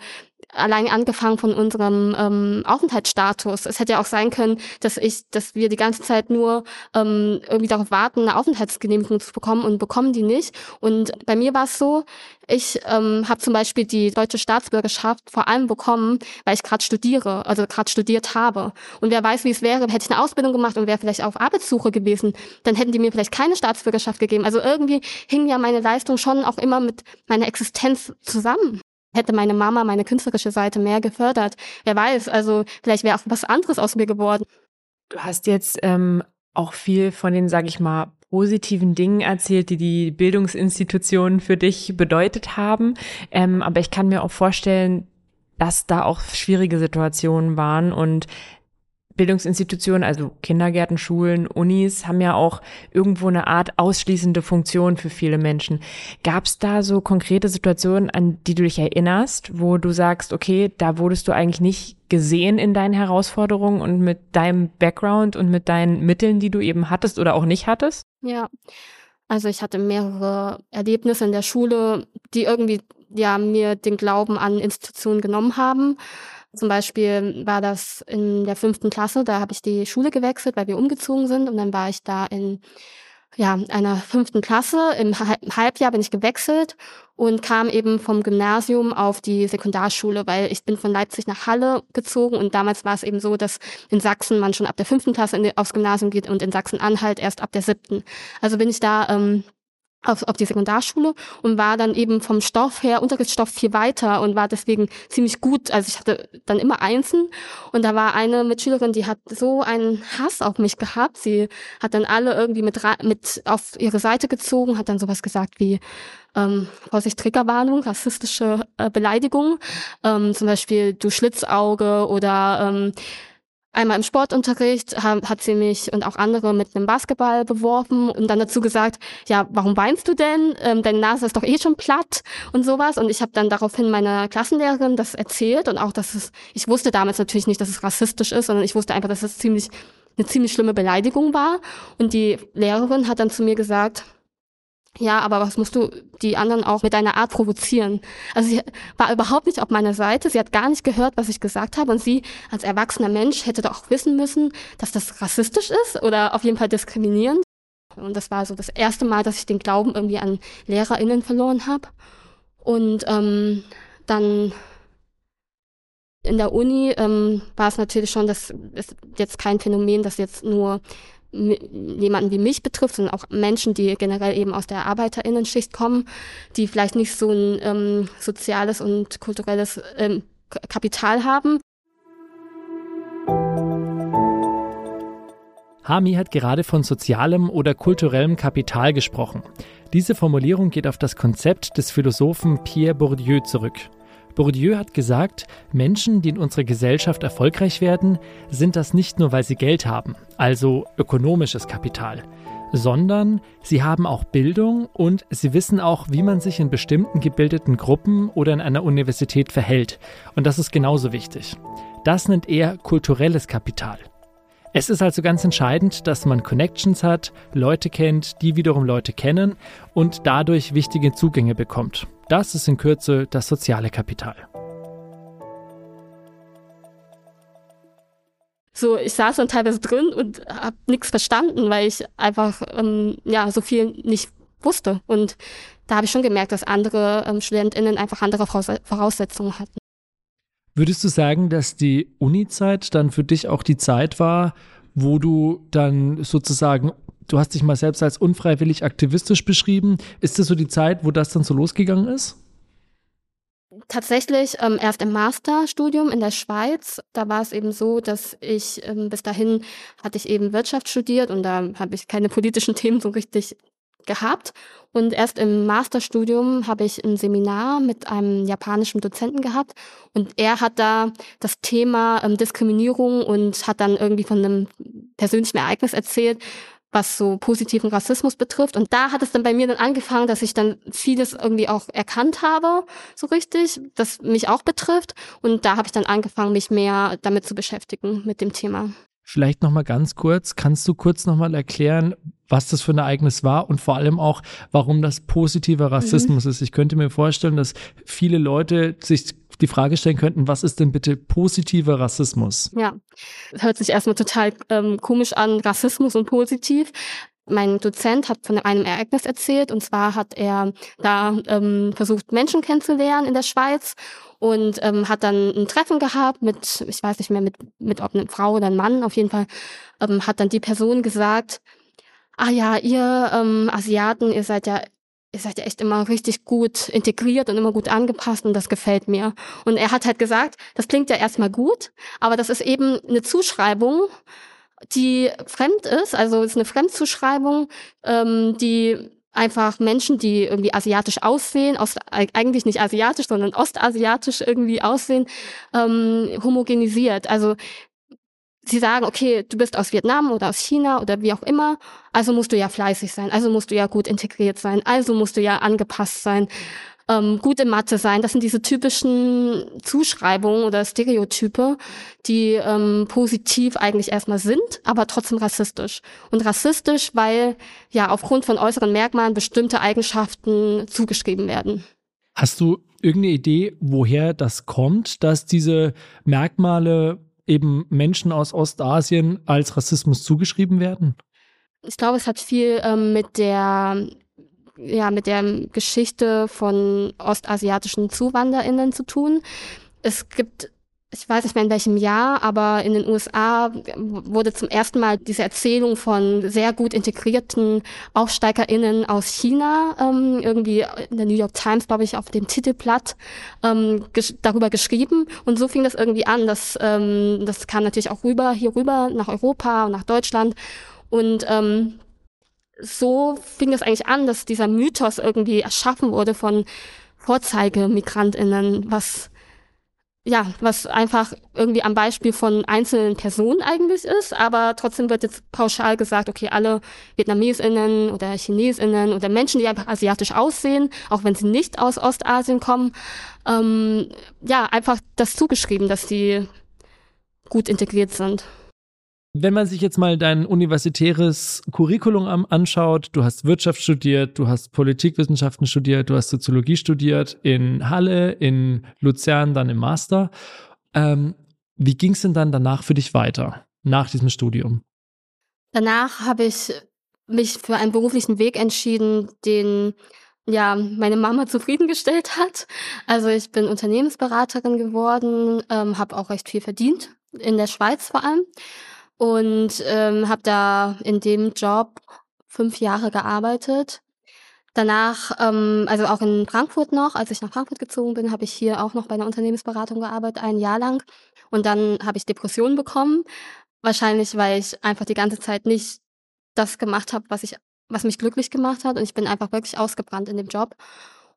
C: allein angefangen von unserem ähm, Aufenthaltsstatus. Es hätte ja auch sein können, dass ich, dass wir die ganze Zeit nur ähm, irgendwie darauf warten, eine Aufenthaltsgenehmigung zu bekommen und bekommen die nicht. Und bei mir war es so, ich ähm, habe zum Beispiel die deutsche Staatsbürgerschaft vor allem bekommen, weil ich gerade studiere, also gerade studiert habe. Und wer weiß, wie es wäre, hätte ich eine Ausbildung gemacht und wäre vielleicht auf Arbeitssuche gewesen, dann hätten die mir vielleicht keine Staatsbürgerschaft gegeben. Also irgendwie hing ja meine Leistung schon auch immer mit meiner Existenz zusammen. Hätte meine Mama meine künstlerische Seite mehr gefördert, wer weiß, also vielleicht wäre auch was anderes aus mir geworden.
B: Du hast jetzt ähm, auch viel von den, sag ich mal, positiven Dingen erzählt, die die Bildungsinstitutionen für dich bedeutet haben. Ähm, aber ich kann mir auch vorstellen, dass da auch schwierige Situationen waren und Bildungsinstitutionen, also Kindergärten, Schulen, Unis, haben ja auch irgendwo eine Art ausschließende Funktion für viele Menschen. Gab es da so konkrete Situationen, an die du dich erinnerst, wo du sagst, okay, da wurdest du eigentlich nicht gesehen in deinen Herausforderungen und mit deinem Background und mit deinen Mitteln, die du eben hattest oder auch nicht hattest?
C: Ja. Also ich hatte mehrere Erlebnisse in der Schule, die irgendwie ja mir den Glauben an Institutionen genommen haben. Zum Beispiel war das in der fünften Klasse, da habe ich die Schule gewechselt, weil wir umgezogen sind und dann war ich da in ja, einer fünften Klasse. Im Halbjahr bin ich gewechselt und kam eben vom Gymnasium auf die Sekundarschule, weil ich bin von Leipzig nach Halle gezogen und damals war es eben so, dass in Sachsen man schon ab der fünften Klasse in, aufs Gymnasium geht und in Sachsen-Anhalt erst ab der siebten. Also bin ich da ähm, auf, auf die Sekundarschule und war dann eben vom Stoff her, Unterrichtsstoff viel weiter und war deswegen ziemlich gut. Also ich hatte dann immer Einsen und da war eine Mitschülerin, die hat so einen Hass auf mich gehabt. Sie hat dann alle irgendwie mit, mit auf ihre Seite gezogen, hat dann sowas gesagt wie, ähm, Vorsicht, Triggerwarnung, rassistische äh, Beleidigung, ähm, zum Beispiel du Schlitzauge oder ähm, Einmal im Sportunterricht hat sie mich und auch andere mit einem Basketball beworfen und dann dazu gesagt, ja, warum weinst du denn? Ähm, deine Nase ist doch eh schon platt und sowas. Und ich habe dann daraufhin meiner Klassenlehrerin das erzählt und auch, dass es, ich wusste damals natürlich nicht, dass es rassistisch ist, sondern ich wusste einfach, dass es ziemlich eine ziemlich schlimme Beleidigung war. Und die Lehrerin hat dann zu mir gesagt, ja, aber was musst du die anderen auch mit deiner Art provozieren? Also sie war überhaupt nicht auf meiner Seite, sie hat gar nicht gehört, was ich gesagt habe und sie als erwachsener Mensch hätte doch auch wissen müssen, dass das rassistisch ist oder auf jeden Fall diskriminierend. Und das war so das erste Mal, dass ich den Glauben irgendwie an LehrerInnen verloren habe. Und ähm, dann in der Uni ähm, war es natürlich schon, das ist jetzt kein Phänomen, das jetzt nur jemanden wie mich betrifft, sondern auch Menschen, die generell eben aus der Arbeiterinnenschicht kommen, die vielleicht nicht so ein ähm, soziales und kulturelles ähm, Kapital haben.
A: Hami hat gerade von sozialem oder kulturellem Kapital gesprochen. Diese Formulierung geht auf das Konzept des Philosophen Pierre Bourdieu zurück. Bourdieu hat gesagt, Menschen, die in unserer Gesellschaft erfolgreich werden, sind das nicht nur, weil sie Geld haben, also ökonomisches Kapital, sondern sie haben auch Bildung und sie wissen auch, wie man sich in bestimmten gebildeten Gruppen oder in einer Universität verhält. Und das ist genauso wichtig. Das nennt er kulturelles Kapital. Es ist also ganz entscheidend, dass man Connections hat, Leute kennt, die wiederum Leute kennen und dadurch wichtige Zugänge bekommt. Das ist in Kürze das soziale Kapital.
C: So, ich saß dann teilweise drin und habe nichts verstanden, weil ich einfach ähm, ja so viel nicht wusste. Und da habe ich schon gemerkt, dass andere ähm, StudentInnen einfach andere Voraussetzungen hatten.
A: Würdest du sagen, dass die Uni-Zeit dann für dich auch die Zeit war, wo du dann sozusagen Du hast dich mal selbst als unfreiwillig aktivistisch beschrieben. Ist das so die Zeit, wo das dann so losgegangen ist?
C: Tatsächlich ähm, erst im Masterstudium in der Schweiz. Da war es eben so, dass ich ähm, bis dahin hatte ich eben Wirtschaft studiert und da habe ich keine politischen <laughs> Themen so richtig gehabt. Und erst im Masterstudium habe ich ein Seminar mit einem japanischen Dozenten gehabt und er hat da das Thema ähm, Diskriminierung und hat dann irgendwie von einem persönlichen Ereignis erzählt, was so positiven Rassismus betrifft. Und da hat es dann bei mir dann angefangen, dass ich dann vieles irgendwie auch erkannt habe, so richtig, das mich auch betrifft. Und da habe ich dann angefangen, mich mehr damit zu beschäftigen, mit dem Thema.
A: Vielleicht nochmal ganz kurz, kannst du kurz nochmal erklären, was das für ein Ereignis war und vor allem auch, warum das positiver Rassismus mhm. ist? Ich könnte mir vorstellen, dass viele Leute sich die Frage stellen könnten, was ist denn bitte positiver Rassismus?
C: Ja, hört sich erstmal total ähm, komisch an, Rassismus und positiv. Mein Dozent hat von einem Ereignis erzählt und zwar hat er da ähm, versucht, Menschen kennenzulernen in der Schweiz und ähm, hat dann ein Treffen gehabt mit, ich weiß nicht mehr, mit, mit ob eine Frau oder ein Mann, auf jeden Fall ähm, hat dann die Person gesagt, ah ja, ihr ähm, Asiaten, ihr seid ja ihr seid ja echt immer richtig gut integriert und immer gut angepasst und das gefällt mir. Und er hat halt gesagt, das klingt ja erstmal gut, aber das ist eben eine Zuschreibung, die fremd ist, also ist eine Fremdzuschreibung, ähm, die einfach Menschen, die irgendwie asiatisch aussehen, aus, eigentlich nicht asiatisch, sondern ostasiatisch irgendwie aussehen, ähm, homogenisiert. Also sie sagen, okay, du bist aus Vietnam oder aus China oder wie auch immer, also musst du ja fleißig sein, also musst du ja gut integriert sein, also musst du ja angepasst sein. ähm, gut in Mathe sein. Das sind diese typischen Zuschreibungen oder Stereotype, die ähm, positiv eigentlich erstmal sind, aber trotzdem rassistisch. Und rassistisch, weil ja aufgrund von äußeren Merkmalen bestimmte Eigenschaften zugeschrieben werden.
A: Hast du irgendeine Idee, woher das kommt, dass diese Merkmale eben Menschen aus Ostasien als Rassismus zugeschrieben werden?
C: Ich glaube, es hat viel ähm, mit der ja mit der Geschichte von ostasiatischen ZuwanderInnen zu tun. Es gibt ich weiß nicht mehr in welchem Jahr, aber in den USA wurde zum ersten Mal diese Erzählung von sehr gut integrierten AufsteigerInnen aus China ähm, irgendwie in der New York Times, glaube ich, auf dem Titelblatt ähm, ges darüber geschrieben. Und so fing das irgendwie an. Das, ähm, das kam natürlich auch rüber, hier rüber nach Europa und nach Deutschland. Und ähm, so fing es eigentlich an, dass dieser Mythos irgendwie erschaffen wurde von VorzeigemigrantInnen, was ja, was einfach irgendwie am Beispiel von einzelnen Personen eigentlich ist, aber trotzdem wird jetzt pauschal gesagt, okay, alle VietnamesInnen oder ChinesInnen oder Menschen, die einfach asiatisch aussehen, auch wenn sie nicht aus Ostasien kommen, ähm, ja, einfach das zugeschrieben, dass sie gut integriert sind.
A: Wenn man sich jetzt mal dein universitäres Curriculum anschaut, du hast Wirtschaft studiert, du hast Politikwissenschaften studiert, du hast Soziologie studiert in Halle, in Luzern, dann im Master. Ähm, wie ging es denn dann danach für dich weiter, nach diesem Studium?
C: Danach habe ich mich für einen beruflichen Weg entschieden, den ja meine Mama <laughs> zufriedengestellt hat. Also ich bin Unternehmensberaterin geworden, ähm, habe auch recht viel verdient, in der Schweiz vor allem und ähm, habe da in dem Job fünf Jahre gearbeitet. Danach, ähm, also auch in Frankfurt noch, als ich nach Frankfurt gezogen bin, habe ich hier auch noch bei einer Unternehmensberatung gearbeitet, ein Jahr lang. Und dann habe ich Depressionen bekommen. Wahrscheinlich, weil ich einfach die ganze Zeit nicht das gemacht habe, was was mich glücklich gemacht hat. Und ich bin einfach wirklich ausgebrannt in dem Job.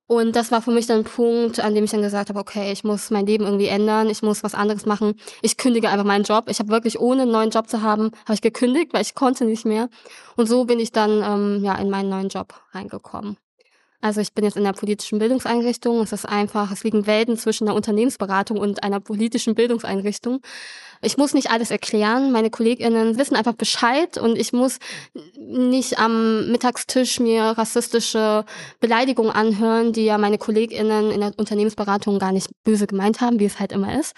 C: Und das war für mich dann ein Punkt, an dem ich dann gesagt habe, okay, ich muss mein Leben irgendwie ändern, ich muss was anderes machen. Ich kündige einfach meinen Job. Ich habe wirklich, ohne einen neuen Job zu haben, habe ich gekündigt, weil ich konnte nicht mehr. Und so bin ich dann ähm, ja in meinen neuen Job reingekommen. Also ich bin jetzt in der politischen Bildungseinrichtung. Es ist einfach, es liegen Welten zwischen der Unternehmensberatung und einer politischen Bildungseinrichtung. Ich muss nicht alles erklären. Meine KollegInnen wissen einfach Bescheid und ich muss nicht am Mittagstisch mir rassistische Beleidigungen anhören, die ja meine KollegInnen in der Unternehmensberatung gar nicht böse gemeint haben, wie es halt immer ist.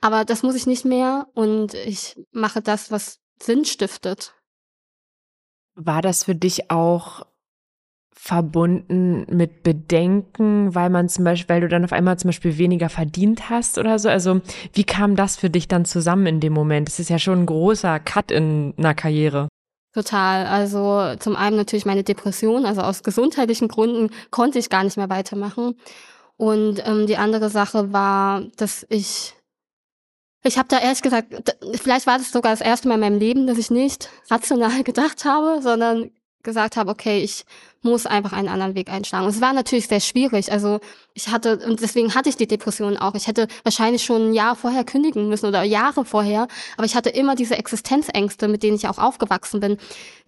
C: Aber das muss ich nicht mehr und ich mache das, was Sinn stiftet.
B: War das für dich auch verbunden mit Bedenken, weil man zum Beispiel, weil du dann auf einmal zum Beispiel weniger verdient hast oder so? Also wie kam das für dich dann zusammen in dem Moment? Es ist ja schon ein großer Cut in einer Karriere.
C: Total. Also zum einen natürlich meine Depression, also aus gesundheitlichen Gründen konnte ich gar nicht mehr weitermachen. Und ähm, die andere Sache war, dass ich ich habe da ehrlich gesagt, vielleicht war das sogar das erste Mal in meinem Leben, dass ich nicht rational <laughs> gedacht habe, sondern gesagt habe, okay, ich muss einfach einen anderen Weg einschlagen. Und es war natürlich sehr schwierig. Also ich hatte, und deswegen hatte ich die Depression auch. Ich hätte wahrscheinlich schon ein Jahr vorher kündigen müssen oder Jahre vorher. Aber ich hatte immer diese Existenzängste, mit denen ich auch aufgewachsen bin.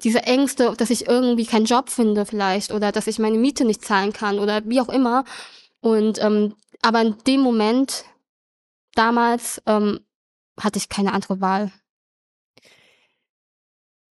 C: Diese Ängste, dass ich irgendwie keinen Job finde vielleicht oder dass ich meine Miete nicht zahlen kann oder wie auch immer. Und ähm, aber in dem Moment, damals, ähm, hatte ich keine andere Wahl.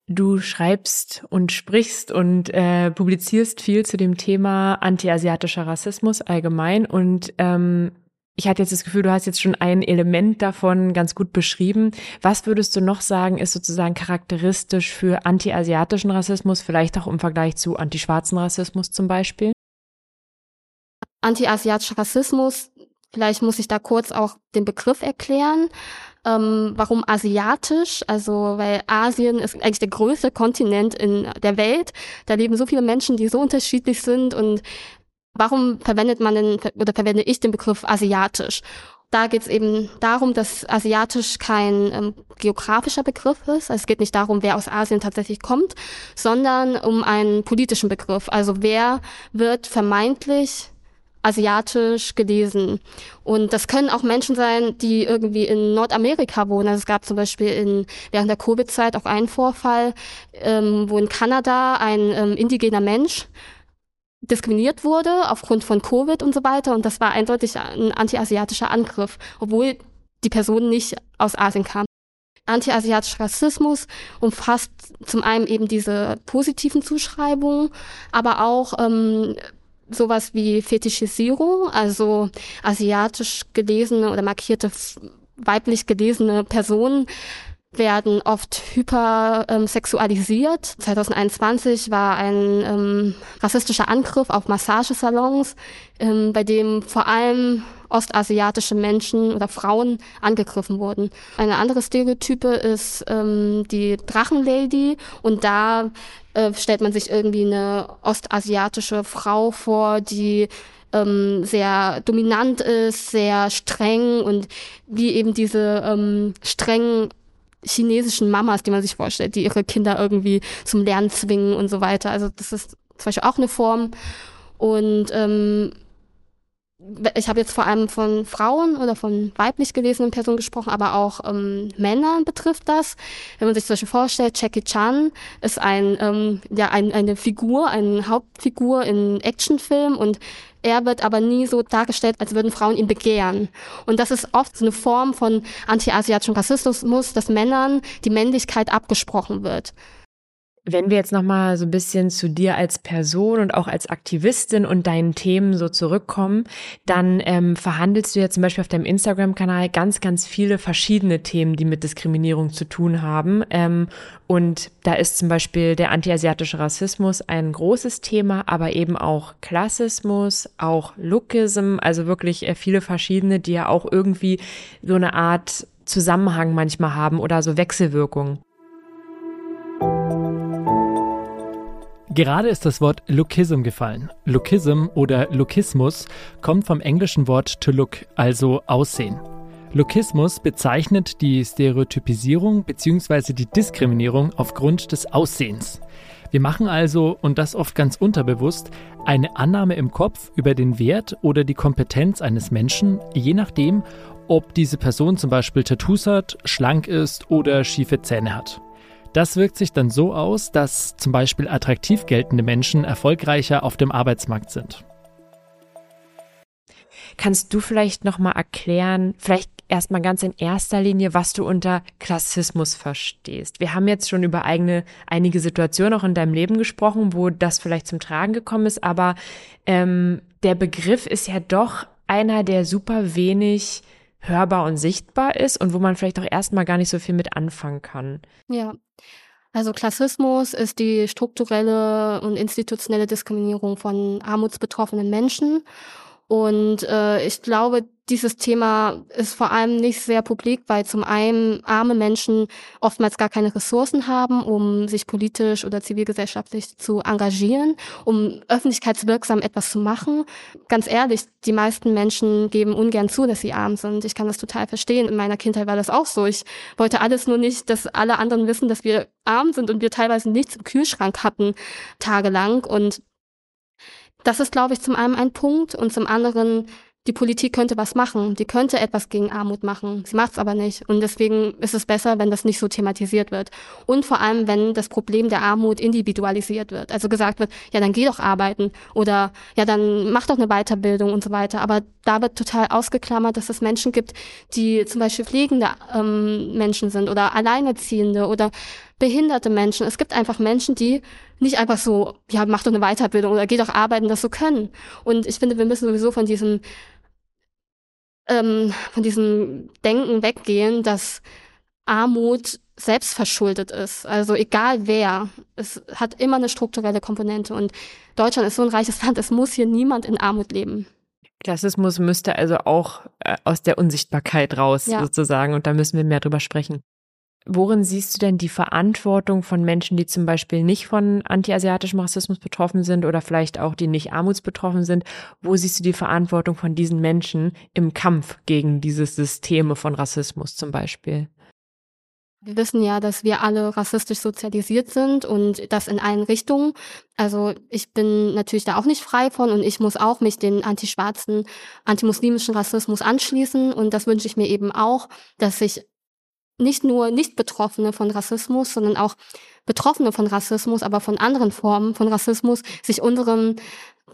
B: Du schreibst und sprichst und äh, publizierst viel zu dem Thema antiasiatischer Rassismus allgemein und ähm, ich hatte jetzt das Gefühl, du hast jetzt schon ein Element davon ganz gut beschrieben. Was würdest du noch sagen, ist sozusagen charakteristisch für antiasiatischen Rassismus, vielleicht auch im Vergleich zu antischwarzen Rassismus zum Beispiel?
C: Antiasiatischer Rassismus, vielleicht muss ich da kurz auch den Begriff erklären. Ähm, warum asiatisch? Also, weil Asien ist eigentlich der größte Kontinent in der Welt. Da leben so viele Menschen, die so unterschiedlich sind und warum verwendet man denn oder verwende ich den Begriff asiatisch? Da geht es eben darum, dass asiatisch kein ähm, geografischer Begriff ist. Also es geht nicht darum, wer aus Asien tatsächlich kommt, sondern um einen politischen Begriff. Also wer wird vermeintlich asiatisch gelesen. Und das können auch Menschen sein, die irgendwie in Nordamerika wohnen. Also es gab zum Beispiel in, während der Covid-Zeit auch einen Vorfall, ähm, wo in Kanada ein ähm, indigener Mensch diskriminiert wurde aufgrund von Covid und so weiter. Und das war eindeutig ein anti-asiatischer Angriff, obwohl die Person nicht aus Asien kam. Anti-asiatischer Rassismus umfasst zum einen eben diese positiven Zuschreibungen, aber auch ähm, sowas wie Fetischisierung, also asiatisch gelesene oder markierte weiblich gelesene Personen werden oft hypersexualisiert. Ähm, 2021 war ein ähm, rassistischer Angriff auf Massagesalons, ähm, bei dem vor allem ostasiatische Menschen oder Frauen angegriffen wurden. Eine andere Stereotype ist ähm, die Drachenlady und da äh, stellt man sich irgendwie eine ostasiatische Frau vor, die ähm, sehr dominant ist, sehr streng und wie eben diese ähm, strengen chinesischen Mamas, die man sich vorstellt, die ihre Kinder irgendwie zum Lernen zwingen und so weiter. Also das ist zum Beispiel auch eine Form. Und ähm, ich habe jetzt vor allem von Frauen oder von weiblich gelesenen Personen gesprochen, aber auch ähm, Männern betrifft das. Wenn man sich zum Beispiel vorstellt, Jackie Chan ist ein, ähm, ja, ein, eine Figur, eine Hauptfigur in Actionfilm und er wird aber nie so dargestellt, als würden Frauen ihn begehren. Und das ist oft so eine Form von anti-asiatischem Rassismus, dass Männern die Männlichkeit abgesprochen wird.
B: Wenn wir jetzt nochmal so ein bisschen zu dir als Person und auch als Aktivistin und deinen Themen so zurückkommen, dann ähm, verhandelst du ja zum Beispiel auf deinem Instagram-Kanal ganz, ganz viele verschiedene Themen, die mit Diskriminierung zu tun haben. Ähm, und da ist zum Beispiel der antiasiatische Rassismus ein großes Thema, aber eben auch Klassismus, auch Lookism, also wirklich äh, viele verschiedene, die ja auch irgendwie so eine Art Zusammenhang manchmal haben oder so Wechselwirkungen.
A: Gerade ist das Wort Lookism gefallen. Lookism oder Lookismus kommt vom englischen Wort to look, also Aussehen. Lookismus bezeichnet die Stereotypisierung bzw. die Diskriminierung aufgrund des Aussehens. Wir machen also, und das oft ganz unterbewusst, eine Annahme im Kopf über den Wert oder die Kompetenz eines Menschen, je nachdem, ob diese Person zum Beispiel Tattoos hat, schlank ist oder schiefe Zähne hat. Das wirkt sich dann so aus, dass zum Beispiel attraktiv geltende Menschen erfolgreicher auf dem Arbeitsmarkt sind.
B: Kannst du vielleicht nochmal erklären, vielleicht erstmal ganz in erster Linie, was du unter Klassismus verstehst? Wir haben jetzt schon über eigene, einige Situationen auch in deinem Leben gesprochen, wo das vielleicht zum Tragen gekommen ist, aber ähm, der Begriff ist ja doch einer, der super wenig hörbar und sichtbar ist und wo man vielleicht auch erstmal gar nicht so viel mit anfangen kann.
C: Ja. Also Klassismus ist die strukturelle und institutionelle Diskriminierung von armutsbetroffenen Menschen und äh, ich glaube, dieses Thema ist vor allem nicht sehr publik, weil zum einen arme Menschen oftmals gar keine Ressourcen haben, um sich politisch oder zivilgesellschaftlich zu engagieren, um öffentlichkeitswirksam etwas zu machen. Ganz ehrlich, die meisten Menschen geben ungern zu, dass sie arm sind. Ich kann das total verstehen. In meiner Kindheit war das auch so. Ich wollte alles nur nicht, dass alle anderen wissen, dass wir arm sind und wir teilweise nichts im Kühlschrank hatten, tagelang. Und das ist, glaube ich, zum einen ein Punkt und zum anderen, die Politik könnte was machen. Die könnte etwas gegen Armut machen. Sie macht es aber nicht. Und deswegen ist es besser, wenn das nicht so thematisiert wird. Und vor allem, wenn das Problem der Armut individualisiert wird. Also gesagt wird, ja, dann geh doch arbeiten oder ja, dann mach doch eine Weiterbildung und so weiter. Aber da wird total ausgeklammert, dass es Menschen gibt, die zum Beispiel pflegende ähm, Menschen sind oder Alleinerziehende oder behinderte Menschen. Es gibt einfach Menschen, die nicht einfach so, ja, mach doch eine Weiterbildung oder geh doch arbeiten, das so können. Und ich finde, wir müssen sowieso von diesem, ähm, von diesem Denken weggehen, dass Armut selbst verschuldet ist. Also egal wer, es hat immer eine strukturelle Komponente. Und Deutschland ist so ein reiches Land, es muss hier niemand in Armut leben.
B: Klassismus müsste also auch äh, aus der Unsichtbarkeit raus ja. sozusagen und da müssen wir mehr drüber sprechen. Worin siehst du denn die Verantwortung von Menschen, die zum Beispiel nicht von antiasiatischem Rassismus betroffen sind oder vielleicht auch die nicht armutsbetroffen sind? Wo siehst du die Verantwortung von diesen Menschen im Kampf gegen diese Systeme von Rassismus zum Beispiel?
C: Wir wissen ja, dass wir alle rassistisch sozialisiert sind und das in allen Richtungen. Also ich bin natürlich da auch nicht frei von und ich muss auch mich den antischwarzen, antimuslimischen Rassismus anschließen und das wünsche ich mir eben auch, dass sich nicht nur Nicht-Betroffene von Rassismus, sondern auch Betroffene von Rassismus, aber von anderen Formen von Rassismus sich unserem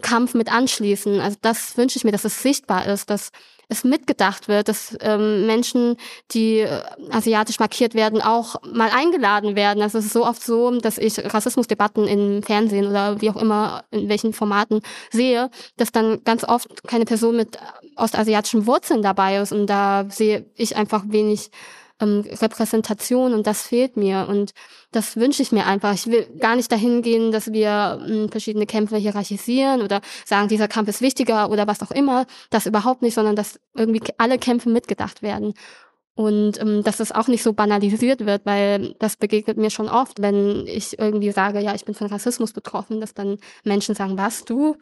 C: Kampf mit anschließen. Also das wünsche ich mir, dass es sichtbar ist, dass es mitgedacht wird, dass ähm, Menschen, die äh, asiatisch markiert werden, auch mal eingeladen werden. Also es ist so oft so, dass ich Rassismusdebatten im Fernsehen oder wie auch immer in welchen Formaten sehe, dass dann ganz oft keine Person mit ostasiatischen Wurzeln dabei ist und da sehe ich einfach wenig ähm, Repräsentation und das fehlt mir und das wünsche ich mir einfach. Ich will gar nicht dahin gehen, dass wir ähm, verschiedene Kämpfe hierarchisieren oder sagen, dieser Kampf ist wichtiger oder was auch immer. Das überhaupt nicht, sondern dass irgendwie alle Kämpfe mitgedacht werden. Und ähm, dass das auch nicht so banalisiert wird, weil das begegnet mir schon oft, wenn ich irgendwie sage, ja, ich bin von Rassismus betroffen, dass dann Menschen sagen, was, du?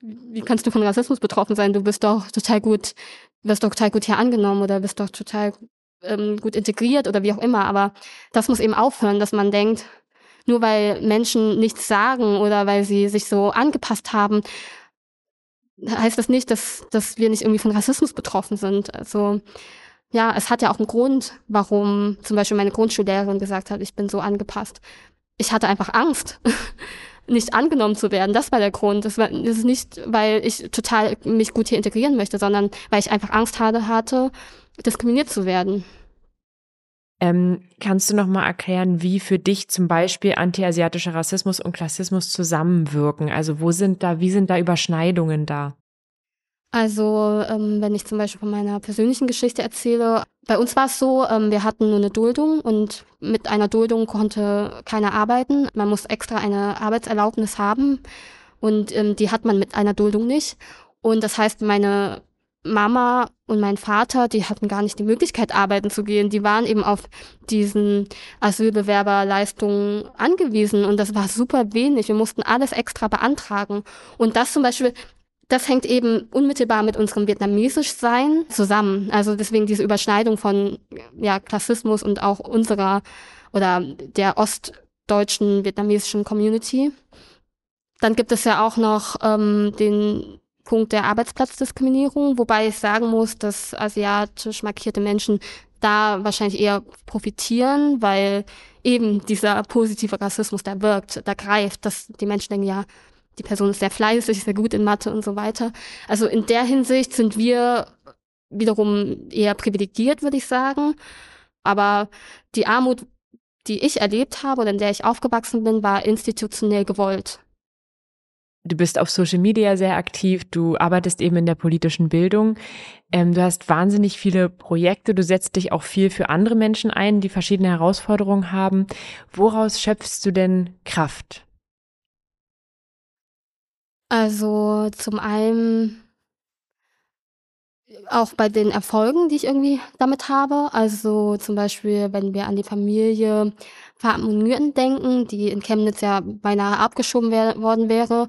C: Wie kannst du von Rassismus betroffen sein? Du bist doch total gut, wirst doch total gut hier angenommen oder bist doch total ähm, gut integriert oder wie auch immer. Aber das muss eben aufhören, dass man denkt, nur weil Menschen nichts sagen oder weil sie sich so angepasst haben, heißt das nicht, dass, dass wir nicht irgendwie von Rassismus betroffen sind. Also ja, es hat ja auch einen Grund, warum zum Beispiel meine Grundschullehrerin gesagt hat, ich bin so angepasst. Ich hatte einfach Angst, <laughs> nicht angenommen zu werden. Das war der Grund. Das, war, das ist nicht, weil ich total mich gut hier integrieren möchte, sondern weil ich einfach Angst hatte, diskriminiert zu werden.
B: Ähm, kannst du noch mal erklären, wie für dich zum Beispiel antiasiatischer Rassismus und Klassismus zusammenwirken? Also wo sind da, wie sind da Überschneidungen da?
C: Also ähm, wenn ich zum Beispiel von meiner persönlichen Geschichte erzähle, bei uns war es so, ähm, wir hatten nur eine Duldung und mit einer Duldung konnte keiner arbeiten. Man muss extra eine Arbeitserlaubnis haben und ähm, die hat man mit einer Duldung nicht. Und das heißt, meine Mama und mein Vater, die hatten gar nicht die Möglichkeit, arbeiten zu gehen. Die waren eben auf diesen Asylbewerberleistungen angewiesen und das war super wenig. Wir mussten alles extra beantragen. Und das zum Beispiel, das hängt eben unmittelbar mit unserem Vietnamesischsein zusammen. Also deswegen diese Überschneidung von ja, Klassismus und auch unserer oder der ostdeutschen vietnamesischen Community. Dann gibt es ja auch noch ähm, den Punkt der Arbeitsplatzdiskriminierung, wobei ich sagen muss, dass asiatisch markierte Menschen da wahrscheinlich eher profitieren, weil eben dieser positive Rassismus, der wirkt, da greift, dass die Menschen denken, ja, die Person ist sehr fleißig, sehr gut in Mathe und so weiter. Also in der Hinsicht sind wir wiederum eher privilegiert, würde ich sagen. Aber die Armut, die ich erlebt habe oder in der ich aufgewachsen bin, war institutionell gewollt.
B: Du bist auf Social Media sehr aktiv, du arbeitest eben in der politischen Bildung. Ähm, du hast wahnsinnig viele Projekte, du setzt dich auch viel für andere Menschen ein, die verschiedene Herausforderungen haben. Woraus schöpfst du denn Kraft?
C: Also zum einen auch bei den Erfolgen, die ich irgendwie damit habe. Also zum Beispiel, wenn wir an die Familie Verarmungen denken, die in Chemnitz ja beinahe abgeschoben wär worden wäre.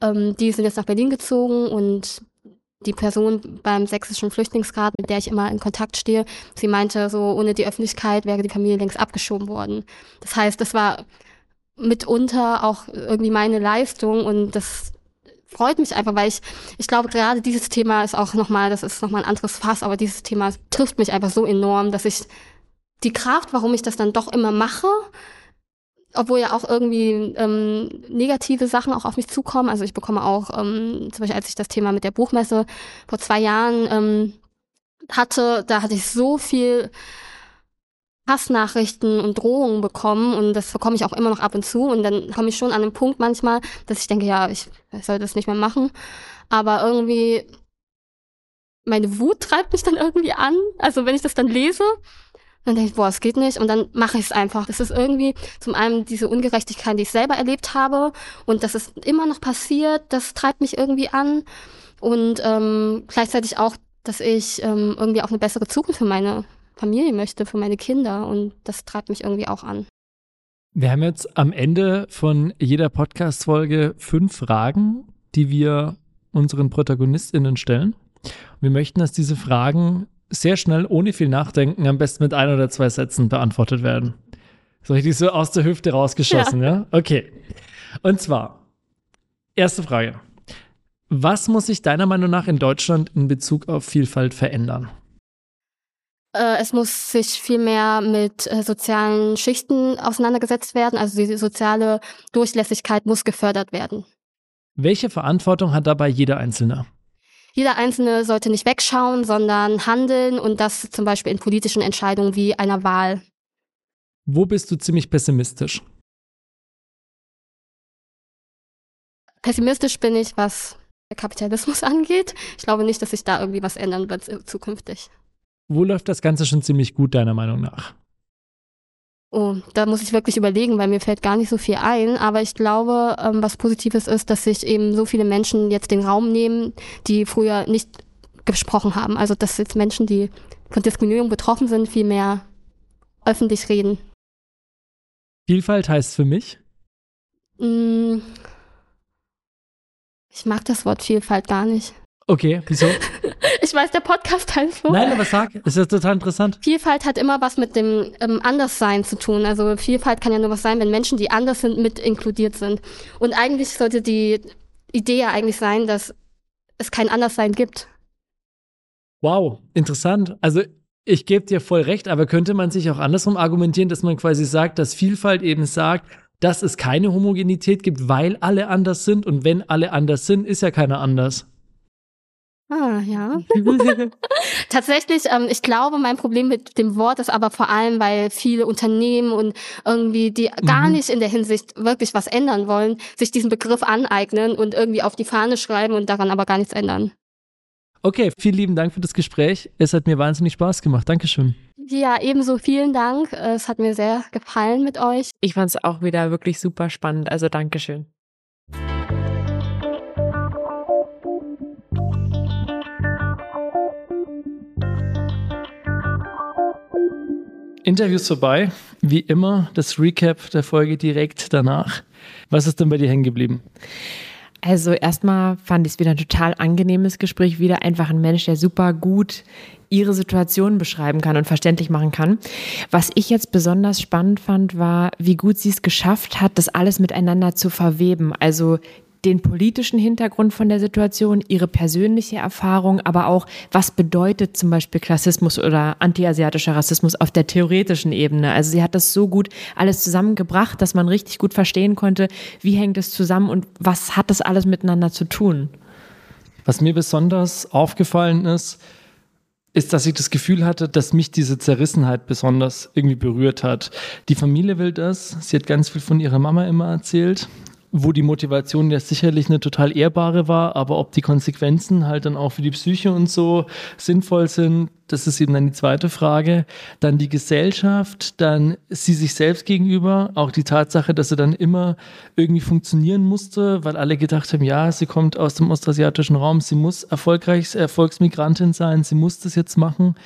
C: Ähm, die sind jetzt nach Berlin gezogen und die Person beim sächsischen Flüchtlingsrat, mit der ich immer in Kontakt stehe, sie meinte, so ohne die Öffentlichkeit wäre die Familie längst abgeschoben worden. Das heißt, das war mitunter auch irgendwie meine Leistung und das freut mich einfach, weil ich, ich glaube, gerade dieses Thema ist auch nochmal, das ist nochmal ein anderes Fass, aber dieses Thema trifft mich einfach so enorm, dass ich die Kraft, warum ich das dann doch immer mache, obwohl ja auch irgendwie ähm, negative Sachen auch auf mich zukommen. Also ich bekomme auch, ähm, zum Beispiel als ich das Thema mit der Buchmesse vor zwei Jahren ähm, hatte, da hatte ich so viel Hassnachrichten und Drohungen bekommen und das bekomme ich auch immer noch ab und zu. Und dann komme ich schon an den Punkt manchmal, dass ich denke, ja, ich, ich soll das nicht mehr machen, aber irgendwie meine Wut treibt mich dann irgendwie an, also wenn ich das dann lese, dann denke ich, boah, es geht nicht und dann mache ich es einfach. Das ist irgendwie zum einen diese Ungerechtigkeit, die ich selber erlebt habe und dass es immer noch passiert, das treibt mich irgendwie an und ähm, gleichzeitig auch, dass ich ähm, irgendwie auch eine bessere Zukunft für meine Familie möchte, für meine Kinder. Und das treibt mich irgendwie auch an.
A: Wir haben jetzt am Ende von jeder Podcast-Folge fünf Fragen, die wir unseren ProtagonistInnen stellen. Wir möchten, dass diese Fragen sehr schnell, ohne viel Nachdenken, am besten mit ein oder zwei Sätzen beantwortet werden. So richtig so aus der Hüfte rausgeschossen, ja? ja? Okay. Und zwar, erste Frage. Was muss sich deiner Meinung nach in Deutschland in Bezug auf Vielfalt verändern?
C: Äh, es muss sich viel mehr mit äh, sozialen Schichten auseinandergesetzt werden. Also die soziale Durchlässigkeit muss gefördert werden.
A: Welche Verantwortung hat dabei jeder Einzelne?
C: Jeder Einzelne sollte nicht wegschauen, sondern handeln und das zum Beispiel in politischen Entscheidungen wie einer Wahl.
A: Wo bist du ziemlich pessimistisch?
C: Pessimistisch bin ich, was der Kapitalismus <laughs> angeht. Ich glaube nicht, dass sich da irgendwie was ändern wird zukünftig.
A: Wo läuft das Ganze schon ziemlich gut, deiner Meinung nach?
C: Oh, da muss ich wirklich überlegen, weil mir fällt gar nicht so viel ein. Aber ich glaube, ähm, was Positives ist, dass sich eben so viele Menschen jetzt den Raum nehmen, die früher nicht gesprochen haben. Also dass jetzt Menschen, die von Diskriminierung betroffen sind, viel mehr öffentlich reden.
A: Vielfalt heißt für mich?
C: Mm, ich mag das Wort Vielfalt gar nicht.
A: Okay, wieso? <laughs>
C: ich weiß, der Podcast heißt so.
A: Nein, aber sag, ist ja total interessant.
C: Vielfalt hat immer was mit dem ähm, Anderssein zu tun. Also Vielfalt kann ja nur was sein, wenn Menschen, die anders sind, mit inkludiert sind. Und eigentlich sollte die Idee ja eigentlich sein, dass es kein Anderssein gibt.
A: Wow, interessant. Also ich gebe dir voll recht, aber könnte man sich auch andersrum argumentieren, dass man quasi sagt, dass Vielfalt eben sagt, dass es keine Homogenität gibt, weil alle anders sind und wenn alle anders sind, ist ja keiner anders.
C: Ah, ja. <laughs> Tatsächlich, ähm, ich glaube, mein Problem mit dem Wort ist aber vor allem, weil viele Unternehmen und irgendwie, die mhm. gar nicht in der Hinsicht wirklich was ändern wollen, sich diesen Begriff aneignen und irgendwie auf die Fahne schreiben und daran aber gar nichts ändern.
A: Okay, vielen lieben Dank für das Gespräch. Es hat mir wahnsinnig Spaß gemacht. Dankeschön.
C: Ja, ebenso vielen Dank. Es hat mir sehr gefallen mit euch.
B: Ich fand es auch wieder wirklich super spannend. Also Dankeschön.
A: Interviews vorbei. Wie immer, das Recap der Folge direkt danach. Was ist denn bei dir hängen geblieben?
B: Also erstmal fand ich es wieder ein total angenehmes Gespräch. Wieder einfach ein Mensch, der super gut ihre Situation beschreiben kann und verständlich machen kann. Was ich jetzt besonders spannend fand, war, wie gut sie es geschafft hat, das alles miteinander zu verweben. Also den politischen Hintergrund von der Situation, ihre persönliche Erfahrung, aber auch, was bedeutet zum Beispiel Klassismus oder antiasiatischer Rassismus auf der theoretischen Ebene. Also sie hat das so gut alles zusammengebracht, dass man richtig gut verstehen konnte, wie hängt es zusammen und was hat das alles miteinander zu tun.
A: Was mir besonders aufgefallen ist, ist, dass ich das Gefühl hatte, dass mich diese Zerrissenheit besonders irgendwie berührt hat. Die Familie will das. Sie hat ganz viel von ihrer Mama immer erzählt wo die Motivation ja sicherlich eine total ehrbare war, aber ob die Konsequenzen halt dann auch für die Psyche und so sinnvoll sind, das ist eben dann die zweite Frage. Dann die Gesellschaft, dann sie sich selbst gegenüber, auch die Tatsache, dass sie dann immer irgendwie funktionieren musste, weil alle gedacht haben, ja, sie kommt aus dem ostasiatischen Raum, sie muss erfolgreich Erfolgsmigrantin sein, sie muss das jetzt machen.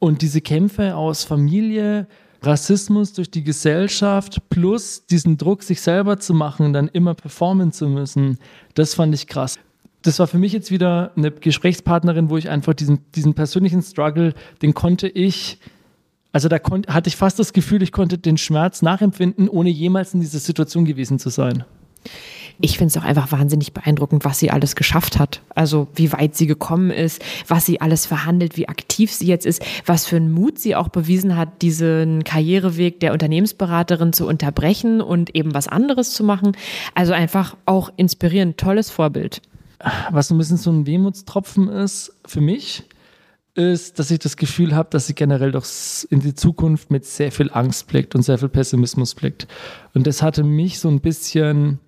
A: Und diese Kämpfe aus Familie, Rassismus durch die Gesellschaft plus diesen Druck, sich selber zu machen, dann immer performen zu müssen, das fand ich krass. Das war für mich jetzt wieder eine Gesprächspartnerin, wo ich einfach diesen, diesen persönlichen Struggle, den konnte ich, also da kon hatte ich fast das Gefühl, ich konnte den Schmerz nachempfinden, ohne jemals in dieser Situation gewesen zu sein
B: ich finde es auch einfach wahnsinnig beeindruckend, was sie alles geschafft hat. Also wie weit sie gekommen ist, was sie alles verhandelt, wie aktiv sie jetzt ist, was für einen Mut sie auch bewiesen hat, diesen Karriereweg der Unternehmensberaterin zu unterbrechen und eben was anderes zu machen. Also einfach auch inspirierend, tolles Vorbild.
A: Was ein bisschen so ein Wehmutstropfen ist für mich, ist, dass ich das Gefühl habe, dass sie generell doch in die Zukunft mit sehr viel Angst blickt und sehr viel Pessimismus blickt. Und das hatte mich so ein bisschen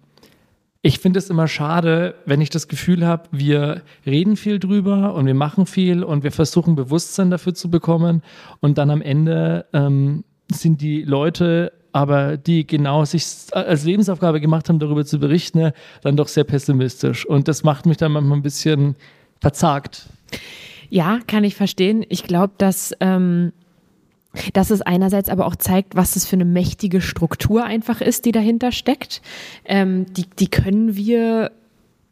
A: ich finde es immer schade, wenn ich das Gefühl habe, wir reden viel drüber und wir machen viel und wir versuchen Bewusstsein dafür zu bekommen und dann am Ende ähm, sind die Leute aber die genau sich als Lebensaufgabe gemacht haben, darüber zu berichten, dann doch sehr pessimistisch. Und das macht mich dann manchmal ein bisschen verzagt.
B: Ja, kann ich verstehen. Ich glaube, dass ähm, dass es einerseits aber auch zeigt, was es für eine mächtige Struktur einfach ist, die dahinter steckt. Ähm, die, die können wir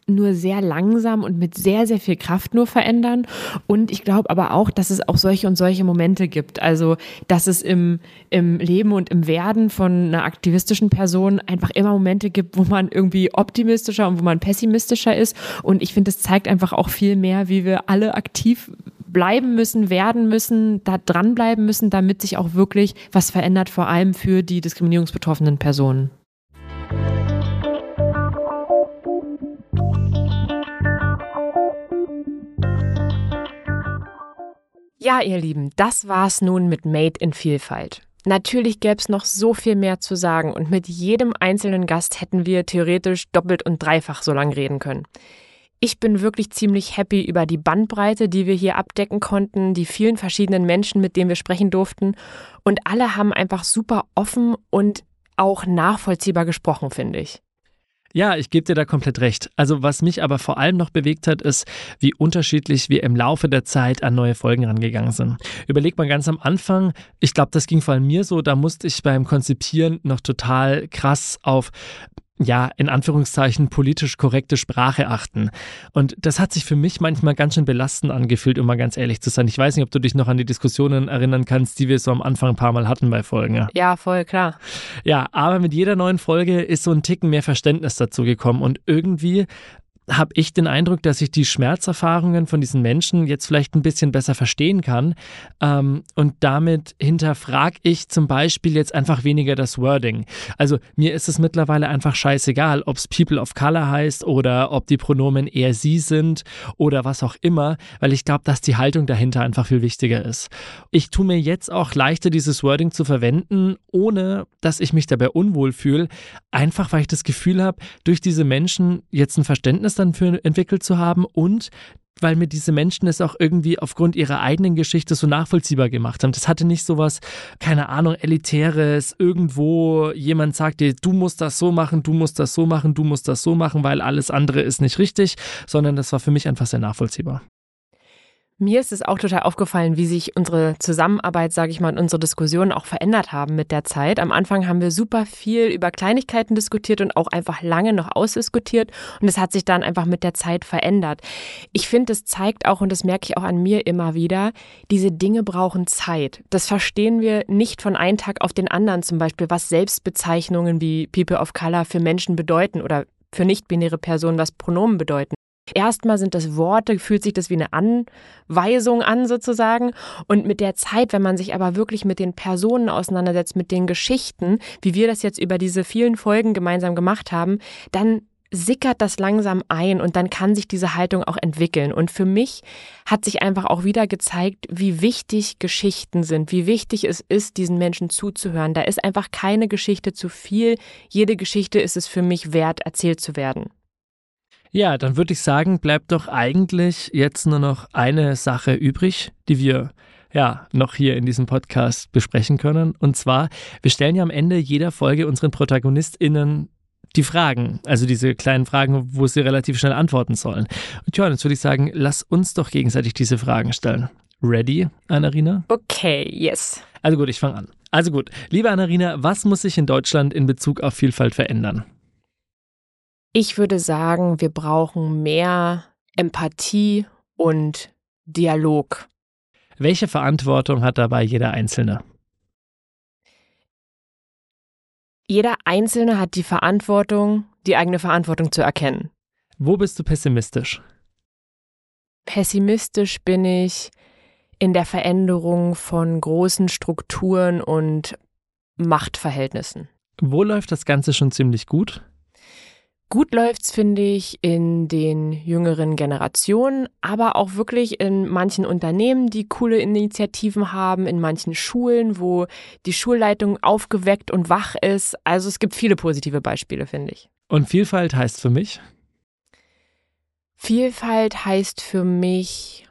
B: nur sehr langsam und mit sehr, sehr viel Kraft nur verändern. Und ich glaube aber auch, dass es auch solche und solche Momente gibt. Also, dass es im, im Leben und im Werden von einer aktivistischen Person einfach immer Momente gibt, wo man irgendwie optimistischer und wo man pessimistischer ist. Und ich finde, es zeigt einfach auch viel mehr, wie wir alle aktiv bleiben müssen, werden müssen, da dranbleiben müssen, damit sich auch wirklich was verändert, vor allem für die diskriminierungsbetroffenen Personen. Ja, ihr Lieben, das war's nun mit Made in Vielfalt. Natürlich gäbe es noch so viel mehr zu sagen und mit jedem einzelnen Gast hätten wir theoretisch doppelt und dreifach so lang reden können. Ich bin wirklich ziemlich happy über die Bandbreite, die wir hier abdecken konnten, die vielen verschiedenen Menschen, mit denen wir sprechen durften. Und alle haben einfach super offen und auch nachvollziehbar gesprochen, finde ich.
A: Ja, ich gebe dir da komplett recht. Also was mich aber vor allem noch bewegt hat, ist, wie unterschiedlich wir im Laufe der Zeit an neue Folgen rangegangen sind. Überleg mal ganz am Anfang, ich glaube, das ging vor allem mir so, da musste ich beim Konzipieren noch total krass auf ja, in Anführungszeichen politisch korrekte Sprache achten. Und das hat sich für mich manchmal ganz schön belastend angefühlt, um mal ganz ehrlich zu sein. Ich weiß nicht, ob du dich noch an die Diskussionen erinnern kannst, die wir so am Anfang ein paar Mal hatten bei Folgen.
B: Ja, voll klar.
A: Ja, aber mit jeder neuen Folge ist so ein Ticken mehr Verständnis dazu gekommen und irgendwie habe ich den Eindruck, dass ich die Schmerzerfahrungen von diesen Menschen jetzt vielleicht ein bisschen besser verstehen kann. Ähm, und damit hinterfrage ich zum Beispiel jetzt einfach weniger das Wording. Also mir ist es mittlerweile einfach scheißegal, ob es People of Color heißt oder ob die Pronomen er sie sind oder was auch immer, weil ich glaube, dass die Haltung dahinter einfach viel wichtiger ist. Ich tue mir jetzt auch leichter, dieses Wording zu verwenden, ohne dass ich mich dabei unwohl fühle, einfach weil ich das Gefühl habe, durch diese Menschen jetzt ein Verständnis Verständnis dann für entwickelt zu haben und weil mir diese Menschen es auch irgendwie aufgrund ihrer eigenen Geschichte so nachvollziehbar gemacht haben. Das hatte nicht so was, keine Ahnung, elitäres, irgendwo jemand sagt dir, du musst das so machen, du musst das so machen, du musst das so machen, weil alles andere ist nicht richtig, sondern das war für mich einfach sehr nachvollziehbar.
B: Mir ist es auch total aufgefallen, wie sich unsere Zusammenarbeit, sage ich mal, und unsere Diskussionen auch verändert haben mit der Zeit. Am Anfang haben wir super viel über Kleinigkeiten diskutiert und auch einfach lange noch ausdiskutiert und es hat sich dann einfach mit der Zeit verändert. Ich finde, es zeigt auch, und das merke ich auch an mir immer wieder, diese Dinge brauchen Zeit. Das verstehen wir nicht von einem Tag auf den anderen, zum Beispiel, was Selbstbezeichnungen wie People of Color für Menschen bedeuten oder für nicht-binäre Personen, was Pronomen bedeuten. Erstmal sind das Worte, fühlt sich das wie eine Anweisung an sozusagen. Und mit der Zeit, wenn man sich aber wirklich mit den Personen auseinandersetzt, mit den Geschichten, wie wir das jetzt über diese vielen Folgen gemeinsam gemacht haben, dann sickert das langsam ein und dann kann sich diese Haltung auch entwickeln. Und für mich hat sich einfach auch wieder gezeigt, wie wichtig Geschichten sind, wie wichtig es ist, diesen Menschen zuzuhören. Da ist einfach keine Geschichte zu viel. Jede Geschichte ist es für mich wert, erzählt zu werden.
A: Ja, dann würde ich sagen, bleibt doch eigentlich jetzt nur noch eine Sache übrig, die wir ja noch hier in diesem Podcast besprechen können. Und zwar, wir stellen ja am Ende jeder Folge unseren ProtagonistInnen die Fragen, also diese kleinen Fragen, wo sie relativ schnell antworten sollen. Und ja, jetzt würde ich sagen, lass uns doch gegenseitig diese Fragen stellen. Ready, Anarina?
B: Okay, yes.
A: Also gut, ich fange an. Also gut, liebe Anarina, was muss sich in Deutschland in Bezug auf Vielfalt verändern?
B: Ich würde sagen, wir brauchen mehr Empathie und Dialog.
A: Welche Verantwortung hat dabei jeder Einzelne?
B: Jeder Einzelne hat die Verantwortung, die eigene Verantwortung zu erkennen.
A: Wo bist du pessimistisch?
B: Pessimistisch bin ich in der Veränderung von großen Strukturen und Machtverhältnissen.
A: Wo läuft das Ganze schon ziemlich gut?
B: Gut läuft's, finde ich, in den jüngeren Generationen, aber auch wirklich in manchen Unternehmen, die coole Initiativen haben, in manchen Schulen, wo die Schulleitung aufgeweckt und wach ist. Also es gibt viele positive Beispiele, finde ich.
A: Und Vielfalt heißt für mich?
B: Vielfalt heißt für mich,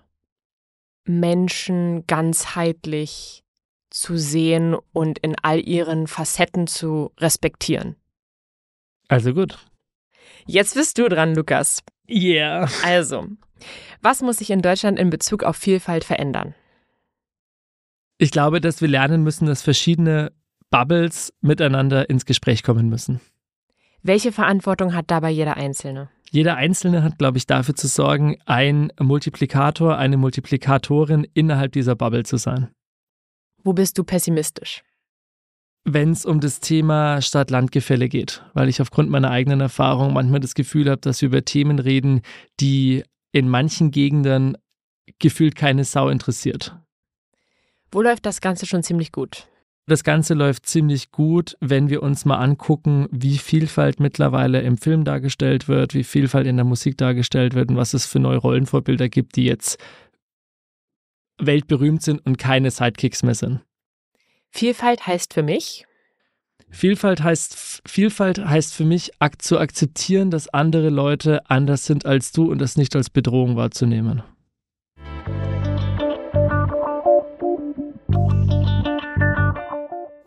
B: Menschen ganzheitlich zu sehen und in all ihren Facetten zu respektieren.
A: Also gut.
B: Jetzt bist du dran, Lukas.
A: Yeah.
B: Also, was muss sich in Deutschland in Bezug auf Vielfalt verändern?
A: Ich glaube, dass wir lernen müssen, dass verschiedene Bubbles miteinander ins Gespräch kommen müssen.
B: Welche Verantwortung hat dabei jeder Einzelne?
A: Jeder Einzelne hat, glaube ich, dafür zu sorgen, ein Multiplikator, eine Multiplikatorin innerhalb dieser Bubble zu sein.
B: Wo bist du pessimistisch?
A: Wenn es um das Thema Stadt-Land-Gefälle geht, weil ich aufgrund meiner eigenen Erfahrung manchmal das Gefühl habe, dass wir über Themen reden, die in manchen Gegenden gefühlt keine Sau interessiert.
B: Wo läuft das Ganze schon ziemlich gut?
A: Das Ganze läuft ziemlich gut, wenn wir uns mal angucken, wie Vielfalt mittlerweile im Film dargestellt wird, wie Vielfalt in der Musik dargestellt wird und was es für neue Rollenvorbilder gibt, die jetzt weltberühmt sind und keine Sidekicks mehr sind.
B: Vielfalt heißt für mich,
A: Vielfalt heißt, Vielfalt heißt für mich, zu akzeptieren, dass andere Leute anders sind als du und das nicht als Bedrohung wahrzunehmen.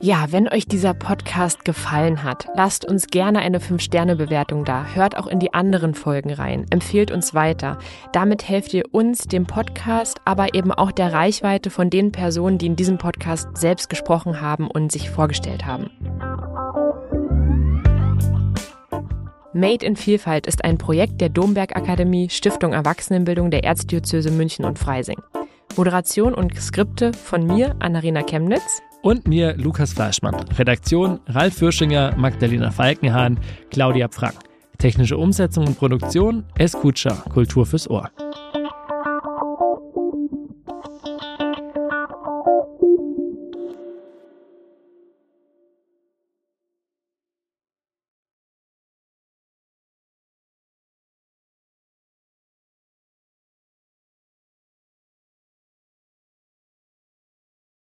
B: Ja, wenn euch dieser Podcast gefallen hat, lasst uns gerne eine 5-Sterne-Bewertung da. Hört auch in die anderen Folgen rein. Empfehlt uns weiter. Damit helft ihr uns, dem Podcast, aber eben auch der Reichweite von den Personen, die in diesem Podcast selbst gesprochen haben und sich vorgestellt haben. Made in Vielfalt ist ein Projekt der Domberg Akademie, Stiftung Erwachsenenbildung der Erzdiözese München und Freising. Moderation und Skripte von mir, Annarena Chemnitz
A: und mir, Lukas Fleischmann. Redaktion Ralf Fürschinger, Magdalena Falkenhahn, Claudia Frank. Technische Umsetzung und Produktion Escucha, Kultur fürs Ohr.